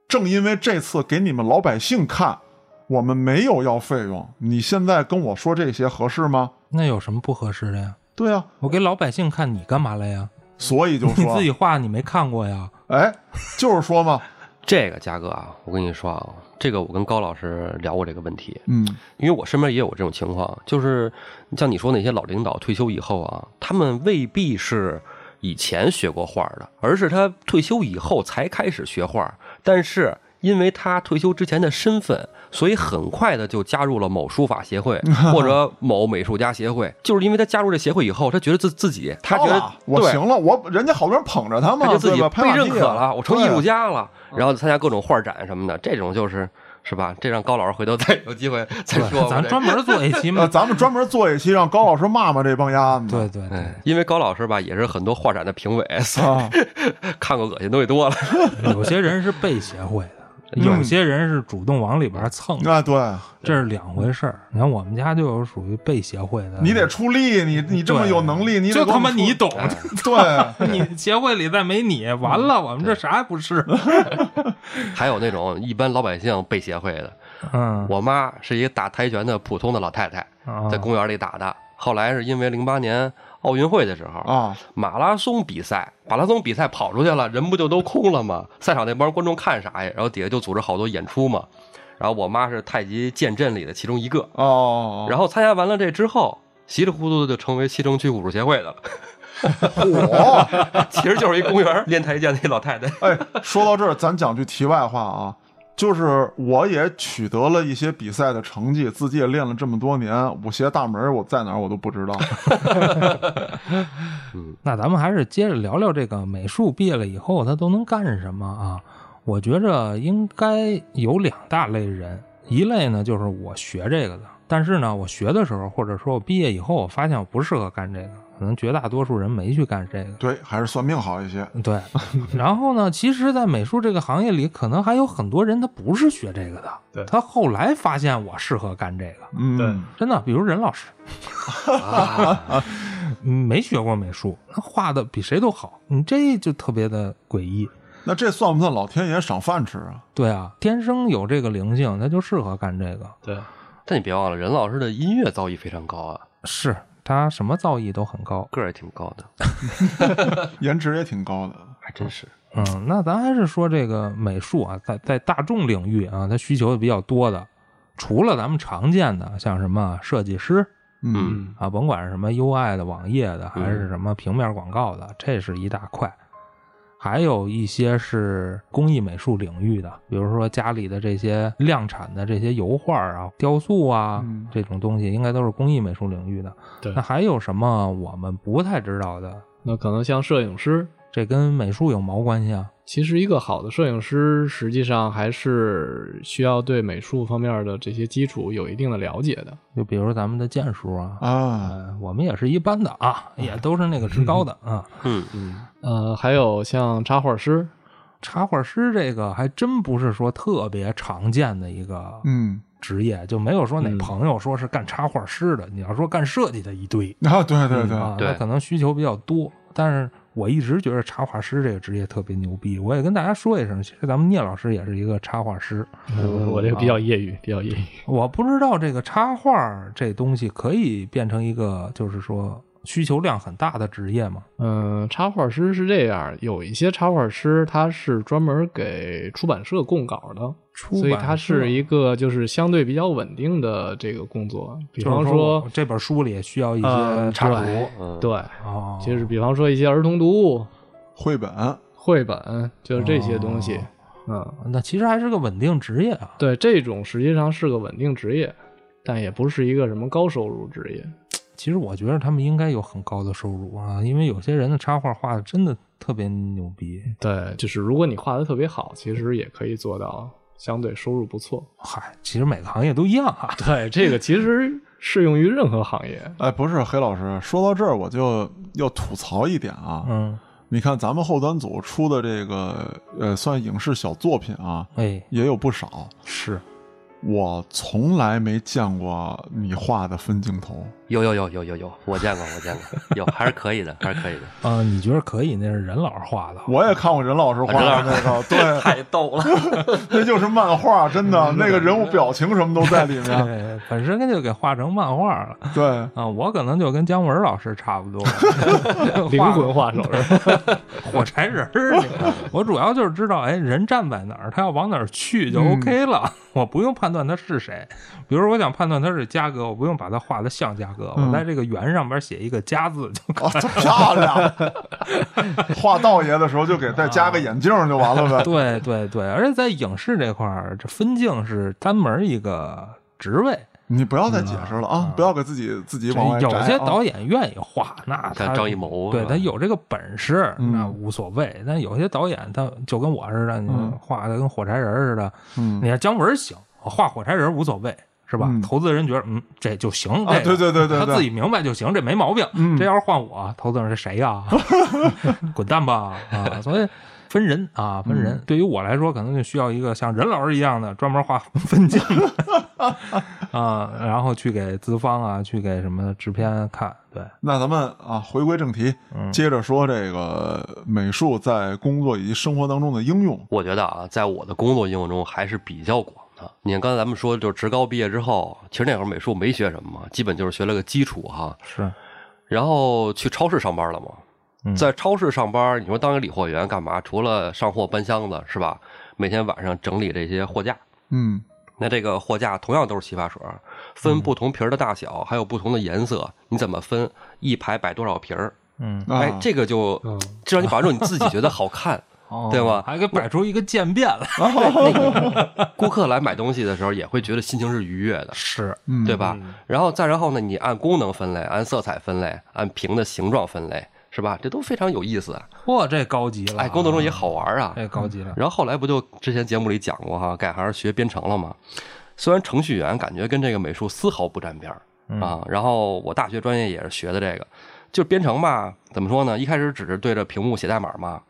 正因为这次给你们老百姓看，我们没有要费用。你现在跟我说这些合适吗？那有什么不合适的呀？对啊，我给老百姓看，你干嘛来呀？所以就说你说自，己画你没看过呀？哎，就是说嘛，这个嘉哥啊，我跟你说啊，这个我跟高老师聊过这个问题，嗯因为我身边也有这种情况，就是像你说那些老领导退休以后啊，他们未必是以前学过画的，而是他退休以后才开始学画，但是。因为他退休之前的身份，所以很快的就加入了某书法协会 或者某美术家协会。就是因为他加入这协会以后，他觉得自自己，他觉得我行了，我人家好多人捧着他嘛，他就自己被认可了，我成艺术家了，然后参加各种画展什么的，这种就是是吧？这让高老师回头再 有机会再说。咱专门做一期呃，嘛。咱们专门做一期让高老师骂骂这帮丫子。对对对哎，，因为高老师吧也是很多画展的评委，所啊，看过恶心东西多了。有些人是被协会的，嗯有些人是主动往里边蹭，啊，对，这是两回事儿。你看我们家就有属于被协会的，你得出力，你你这么有能力，你得就他妈你懂，对，你协会里再没你，完了，我们这啥也不是。还有那种一般老百姓被协会的，嗯，我妈是一个打跆拳的普通的老太太，啊。在公园里打的。后来是因为零八年奥运会的时候，啊，马拉松比赛，马拉松比赛跑出去了，人不就都空了吗？赛场那帮观众看啥呀？然后底下就组织好多演出嘛。然后我妈是太极剑阵里的其中一个，哦，然后参加完了这之后，稀里糊涂的就成为西城区武术协会的了。火，其实就是一公园练太极剑的一老太太。哎，说到这儿，咱讲句题外话啊，就是我也取得了一些比赛的成绩，自己也练了这么多年，武协大门我在哪儿我都不知道。那咱们还是接着聊聊这个美术毕业了以后他都能干什么啊？我觉着应该有两大类人，一类呢就是我学这个的，但是呢我学的时候或者说我毕业以后，我发现我不适合干这个，可能绝大多数人没去干这个。对，还是算命好一些。对，然后呢，其实，在美术这个行业里，可能还有很多人他不是学这个的，对他后来发现我适合干这个，嗯，对真的，比如任老师，嗯没学过美术，他画的比谁都好，你这就特别的诡异。那这算不算老天爷赏饭吃啊？对啊，天生有这个灵性，他就适合干这个。对，但你别忘了，任老师的音乐造诣非常高啊，是他什么造诣都很高。个儿也挺高的，颜值也挺高的。还真是。嗯，那咱还是说这个美术啊，在在大众领域啊，它需求比较多的，除了咱们常见的，像什么设计师嗯啊，甭管是什么 UI 的、网页的，还是什么平面广告的，这是一大块。还有一些是工艺美术领域的，比如说家里的这些量产的这些油画啊、雕塑啊、嗯这种东西，应该都是工艺美术领域的。对那还有什么我们不太知道的？那可能像摄影师，这跟美术有毛关系啊？其实一个好的摄影师，实际上还是需要对美术方面的这些基础有一定的了解的。就比如咱们的剑术啊，啊，呃，我们也是一般的啊，也都是那个职高的啊。嗯嗯，呃，还有像插画师，插画师这个还真不是说特别常见的一个嗯，职业，就没有说哪嗯朋友说是干插画师的。你要说干设计的一堆啊，对对对，啊，对那可能需求比较多。但是我一直觉得插画师这个职业特别牛逼，我也跟大家说一声，其实咱们聂老师也是一个插画师。嗯我这个比较业余，比较业余。我不知道这个插画这东西可以变成一个，就是说需求量很大的职业吗？嗯，插画师是这样，有一些插画师他是专门给出版社供稿的，出所以版社他是一个就是相对比较稳定的这个工作。比方说说，这本书里需要一些呃插图对嗯，对，哦，就是比方说一些儿童读物、绘本，绘本，就是这些东西。哦嗯，那其实还是个稳定职业啊。对，这种实际上是个稳定职业，但也不是一个什么高收入职业。其实我觉得他们应该有很高的收入啊，因为有些人的插画画的真的特别牛逼。对，就是如果你画的特别好，其实也可以做到相对收入不错。嗨，其实每个行业都一样啊。对，这个其实适用于任何行业。哎，不是黑老师，说到这儿我就要吐槽一点啊。嗯，你看咱们后端组出的这个呃，算影视小作品啊，哎，也有不少。是我从来没见过你画的分镜头，有有有有有有，我见过我见过，有还是可以的，还是可以的。啊、你觉得可以？那是任老师画的。我也看过任老师画的那个，对，太逗了，那就是漫画，真的，那个人物表情什么都在里面。对，本身就给画成漫画了对，啊！我可能就跟姜文老师差不多，灵魂画手？火柴人儿。我主要就是知道，哎，人站在哪儿，他要往哪儿去就 OK 了，我不用判断他是谁。比如说，我想判断他是嘉哥，我不用把他画的像嘉哥，我在这个圆上边写一个“加”字就可哦，漂亮！画道爷的时候就给再加个眼镜就完了呗。对对对，而且在影视这块儿，这分镜是单门一个职位。你不要再解释了啊！不要给自己自己往外有些导演愿意画，那他张艺谋对他有这个本事，嗯那无所谓。但有些导演他就跟我似的，画的跟火柴人似的。嗯你看姜文行，我画火柴人无所谓，是吧？嗯投资人觉得嗯这就行，啊，对对对对对，他自己明白就行，这没毛病。嗯这要是换我，投资人是谁呀？滚蛋吧！啊，所以分人啊，分嗯人。对于我来说，可能就需要一个像任老师一样的专门画分镜的 啊，然后去给资方啊，去给什么制片看。对，那咱们啊，回归正题，嗯接着说这个美术在工作以及生活当中的应用。我觉得啊，在我的工作应用中还是比较广的。你看刚才咱们说，就是职高毕业之后，其实那会儿美术没学什么嘛，基本就是学了个基础哈。是，然后去超市上班了嘛，嗯在超市上班，你说当个理货员干嘛？除了上货搬箱子是吧？每天晚上整理这些货架。嗯那这个货架同样都是洗发水，分不同瓶儿的大小，还有不同的颜色，你怎么分？一排摆多少瓶儿？嗯，啊哎，这个就嗯至少你保证你自己觉得好看。哦对吧还给摆出一个渐变来，顾客来买东西的时候也会觉得心情是愉悦的，是，嗯，对吧？然后再然后呢，你按功能分类，按色彩分类，按瓶的形状分类，是吧？这都非常有意思。哇，这高级了，哎，工作中也好玩啊。这高级了，然后后来不就之前节目里讲过哈，改行学编程了吗？虽然程序员感觉跟这个美术丝毫不沾边儿啊，然后我大学专业也是学的这个，就编程吧，怎么说呢？一开始只是对着屏幕写代码嘛，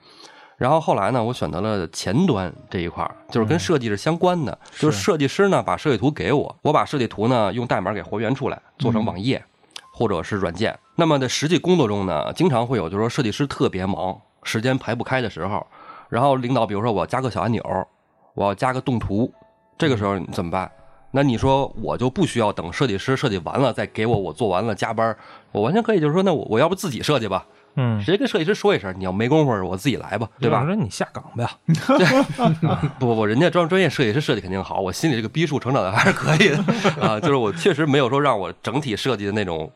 然后后来呢，我选择了前端这一块儿，就是跟设计是相关的，就是设计师呢把设计图给我，我把设计图呢用代码给还原出来，做成网页、或者是软件。那么在实际工作中呢，经常会有就是说设计师特别忙，时间排不开的时候，然后领导比如说我要加个小按钮，我要加个动图，这个时候你怎么办？那你说我就不需要等设计师设计完了再给我，我做完了加班，我完全可以就是说，那我我要不自己设计吧，嗯，直接跟设计师说一声，你要没工夫我自己来吧，对吧？我说你下岗呗，不不不，人家专专业设计师设计肯定好，我心里这个逼数成长的还是可以的啊，就是我确实没有说让我整体设计的那种。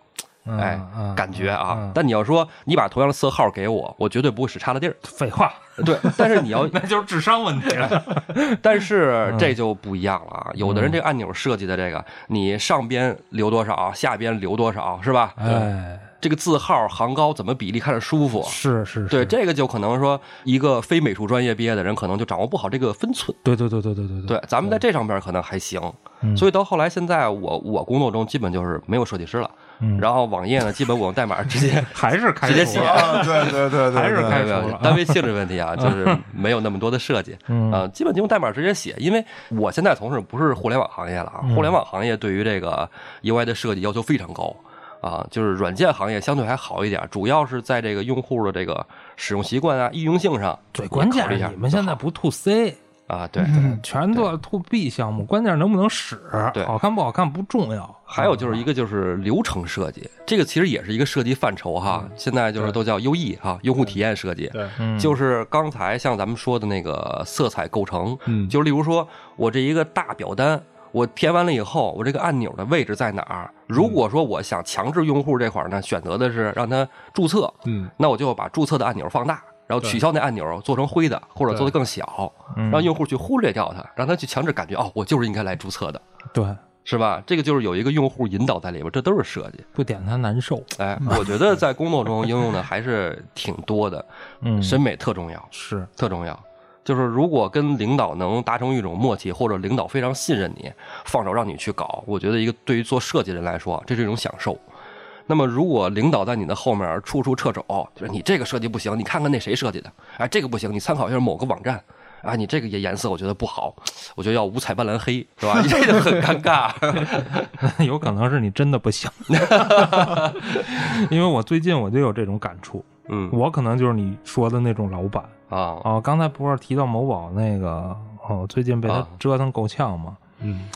嗯哎嗯，感觉啊嗯，但你要说你把同样的色号给我，我绝对不会使差的地儿。废话，对，但是你要 那就是智商问题了。但是这就不一样了啊！有的人这个按钮设计的这个，你上边留多少，下边留多少，是吧？哎，这个字号行高怎么比例看着舒服？是是，对，这个就可能说一个非美术专业毕业的人，可能就掌握不好这个分寸。对对对对对对对，咱们在这上边可能还行，嗯所以到后来现在我我工作中基本就是没有设计师了，嗯然后网页呢，基本我用代码直接 还是开直接写啊，对对对对，还是开单位性质问题啊，就是没有那么多的设计，嗯啊，基本就用代码直接写。因为我现在从事不是互联网行业了啊，嗯互联网行业对于这个 UI 的设计要求非常高啊，就是软件行业相对还好一点，主要是在这个用户的这个使用习惯啊、易用性上，最关键你们现在不 to C，啊，对。全做 to B 项目，关键是能不能使，对好看不好看不重要。还有就是一个就是流程设计，这个其实也是一个设计范畴哈。现在就是都叫 UE 哈，用户体验设计。对，嗯，就是刚才像咱们说的那个色彩构成，嗯就例如说我这一个大表单，我填完了以后，我这个按钮的位置在哪儿？如果说我想强制用户这块儿呢，选择的是让他注册，嗯那我就把注册的按钮放大，然后取消那按钮做成灰的，或者做的更小，嗯让用户去忽略掉它，让他去强制感觉哦，我就是应该来注册的，对，是吧？这个就是有一个用户引导在里边，这都是设计。不点它难受。哎，我觉得在工作中应用的还是挺多的，嗯，审美特重要，是，特重要。就是如果跟领导能达成一种默契，或者领导非常信任你，放手让你去搞，我觉得一个对于做设计的人来说，这是一种享受。那么，如果领导在你的后面处处掣肘，就是你这个设计不行，你看看那谁设计的，哎，这个不行，你参考一下某个网站，啊，你这个颜色我觉得不好，我觉得要五彩斑斓黑，是吧？这个很尴尬。有可能是你真的不行，因为我最近我就有这种感触，嗯。我可能就是你说的那种老板。啊，哦。刚才不是提到某宝那个哦，最近被他啊。折腾够呛吗？嗯，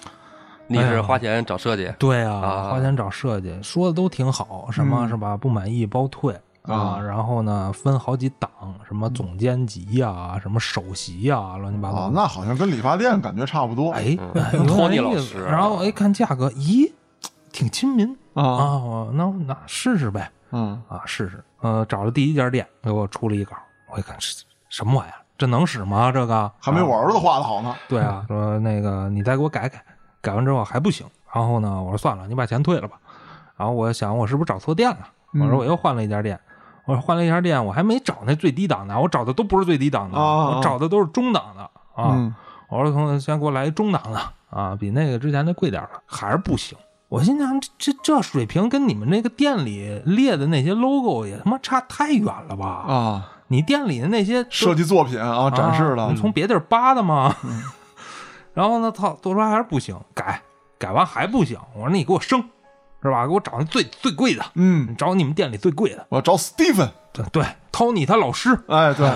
你是花钱找设计，对啊，啊。花钱找设计，说的都挺好，什么嗯。是吧？不满意包退啊，啊。然后呢分好几档，什么总监级呀、什么首席呀、乱七八糟。那好像跟理发店感觉差不多。哎，托尼老师啊。然后哎看价格，咦，挺亲民。啊，啊，我那那试试呗嗯啊，试试。呃，找了第一家店给我出了一稿，我一看是什么玩意儿，这能使吗？这个还没我啊儿子画的好呢。对啊，说那个你再给我改改，改完之后还不行，然后呢，我说算了，你把钱退了吧。然后我想我是不是找错店了？我说我又换了一家店，我说换了一家店，我还没找那最低档的，我找的都不是最低档的，啊啊我找的都是中档的啊。嗯我说同学先给我来一中档的啊，比那个之前那贵点儿的，还是不行。我心想这这这水平跟你们那个店里列的那些 logo 也他妈差太远了吧？啊，你店里的那些设计作品啊，展示了从别地儿扒的吗？然后呢，操，都说还是不行，改改完还不行。我说你给我升，是吧？给我找那最最贵的，嗯，找你们店里最贵的。我要找 Steven，对对，Tony 他老师哎，对，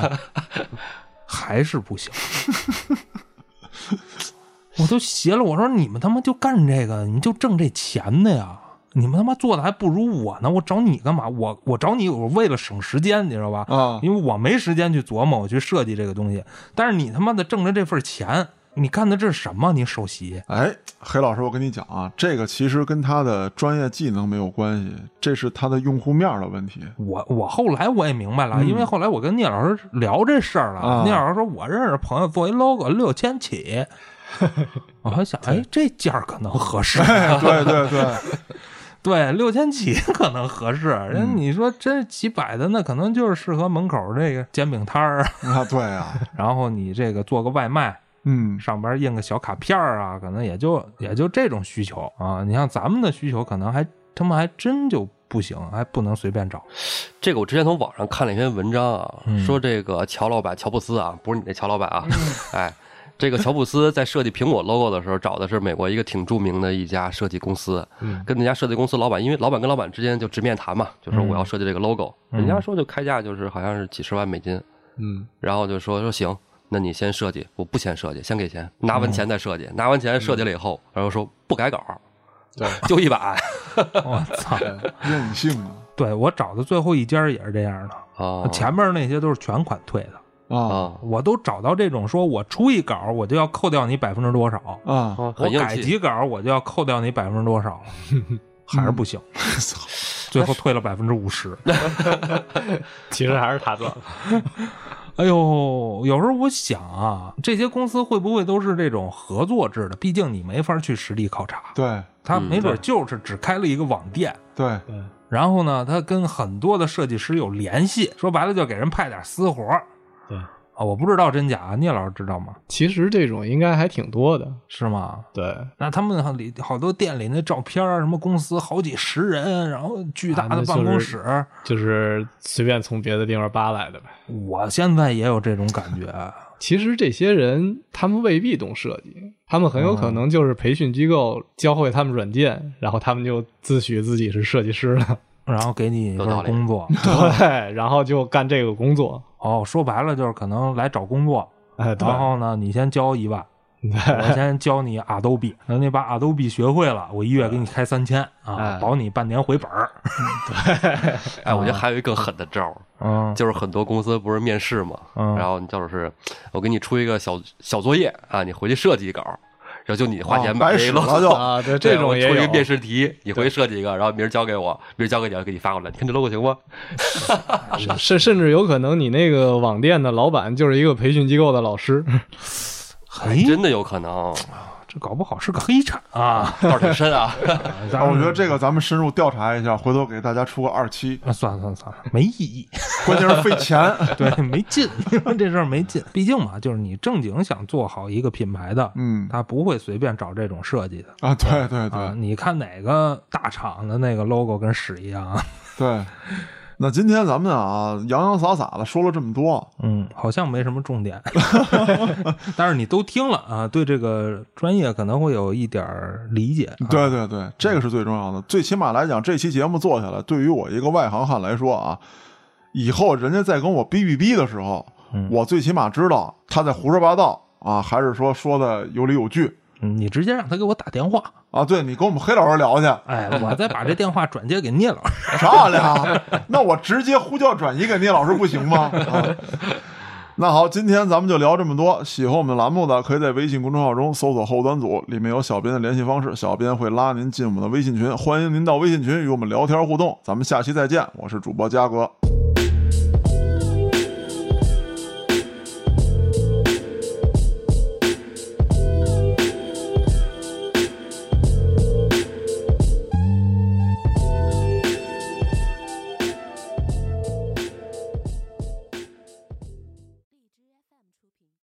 还是不行。我都邪了，我说你们他妈就干这个，你们就挣这钱的呀？你们他妈做的还不如我呢，我找你干嘛？我我找你，我为了省时间，你知道吧？啊，因为我没时间去琢磨，我去设计这个东西。但是你他妈的挣着这份钱，你干的这是什么？你首席哎，黑老师，我跟你讲啊，这个其实跟他的专业技能没有关系，这是他的用户面的问题。我我后来我也明白了，嗯因为后来我跟聂老师聊这事儿了。啊聂老师说，我认识朋友做一 logo 六千起，我还想，哎，这价儿可能合适。哎，对对对，对，六千起可能合适。人嗯你说真几百的，那可能就是适合门口这个煎饼摊儿，啊，对啊，然后你这个做个外卖，嗯，上边印个小卡片儿啊，可能也就也就这种需求啊。你像咱们的需求，可能还他妈还真就不行，还不能随便找。这个我之前从网上看了一篇文章啊，嗯说这个乔老板乔布斯啊，不是你那乔老板啊，哎，这个乔布斯在设计苹果 logo 的时候，找的是美国一个挺著名的一家设计公司，嗯跟那家设计公司老板，因为老板跟老板之间就直面谈嘛，就说我要设计这个 logo，、嗯人家说就开价就是好像是几十万美金，嗯，然后就说说行。那你先设计，我不先设计，先给钱，拿完钱再设计，拿完钱设计了以后，然后说不改稿，对，就一版我操！任性啊对我找的最后一家也是这样的，啊前面那些都是全款退的。啊啊我都找到这种说，我出一稿我就要扣掉你百分之多少，啊！啊，我。改几稿我就要扣掉你百分之多少，还是不行，最后退了百分之五十。其实还是他赚了。哎呦，有时候我想啊，这些公司会不会都是这种合作制的？毕竟你没法去实地考察，对他嗯没准就是只开了一个网店，对，对，然后呢，他跟很多的设计师有联系，说白了就给人派点私活儿对啊。我不知道真假，聂老师知道吗？其实这种应该还挺多的。是吗？对，那他们里好多店里那照片儿，什么公司好几十人，然后巨大的办公室，就是随便从别的地方扒来的呗。我现在也有这种感觉。其实这些人他们未必懂设计，他们很有可能就是培训机构教会他们软件，然后他们就自诩自己是设计师了，然后给你一有道理份工作，对，然后就干这个工作。哦，说白了就是可能来找工作，哎，对，然后呢，你先交一万，我先教你 Adobe，等你把 Adobe 学会了，我一月给你开三千啊，哎保你半年回本儿。哎，我觉得还有一更狠的招儿，嗯。就是很多公司不是面试嘛，嗯。然后你就是我给你出一个小小作业啊，你回去设计一稿，然后就你花钱买这个使了 logo，就啊，对，这种也有出一个。面试题，你回去设计一个，然后明儿交给我，明儿交给你，给你发过来，你看这 logo 行不？甚甚至有可能你那个网店的老板就是一个培训机构的老师，还，真的有可能，这搞不好是个黑产啊！道儿挺深啊。啊，我觉得这个咱们深入调查一下，回头给大家出个二期，啊，算了算了算了，没意义，关键是费钱。对，没劲，你说这事儿没劲。毕竟嘛，就是你正经想做好一个品牌的，嗯他不会随便找这种设计的啊，对对啊。对你看哪个大厂的那个 logo 跟屎一样啊？对。那今天咱们啊洋洋洒洒的说了这么多，嗯，好像没什么重点，但是你都听了啊，对这个专业可能会有一点儿理解。啊，对对对，这个是最重要的。最起码来讲，这期节目做下来，对于我一个外行汉来说啊，以后人家再跟我逼逼逼的时候，嗯我最起码知道他在胡说八道啊，还是说说的有理有据嗯你直接让他给我打电话，啊。对你跟我们黑老师聊去，哎，我再把这电话转接给聂老师。漂亮。那我直接呼叫转移给聂老师不行吗？啊。那好，今天咱们就聊这么多。喜欢我们栏目的，可以在微信公众号中搜索“后端组”，里面有小编的联系方式，小编会拉您进我们的微信群，欢迎您到微信群与我们聊天互动。咱们下期再见，我是主播嘉哥。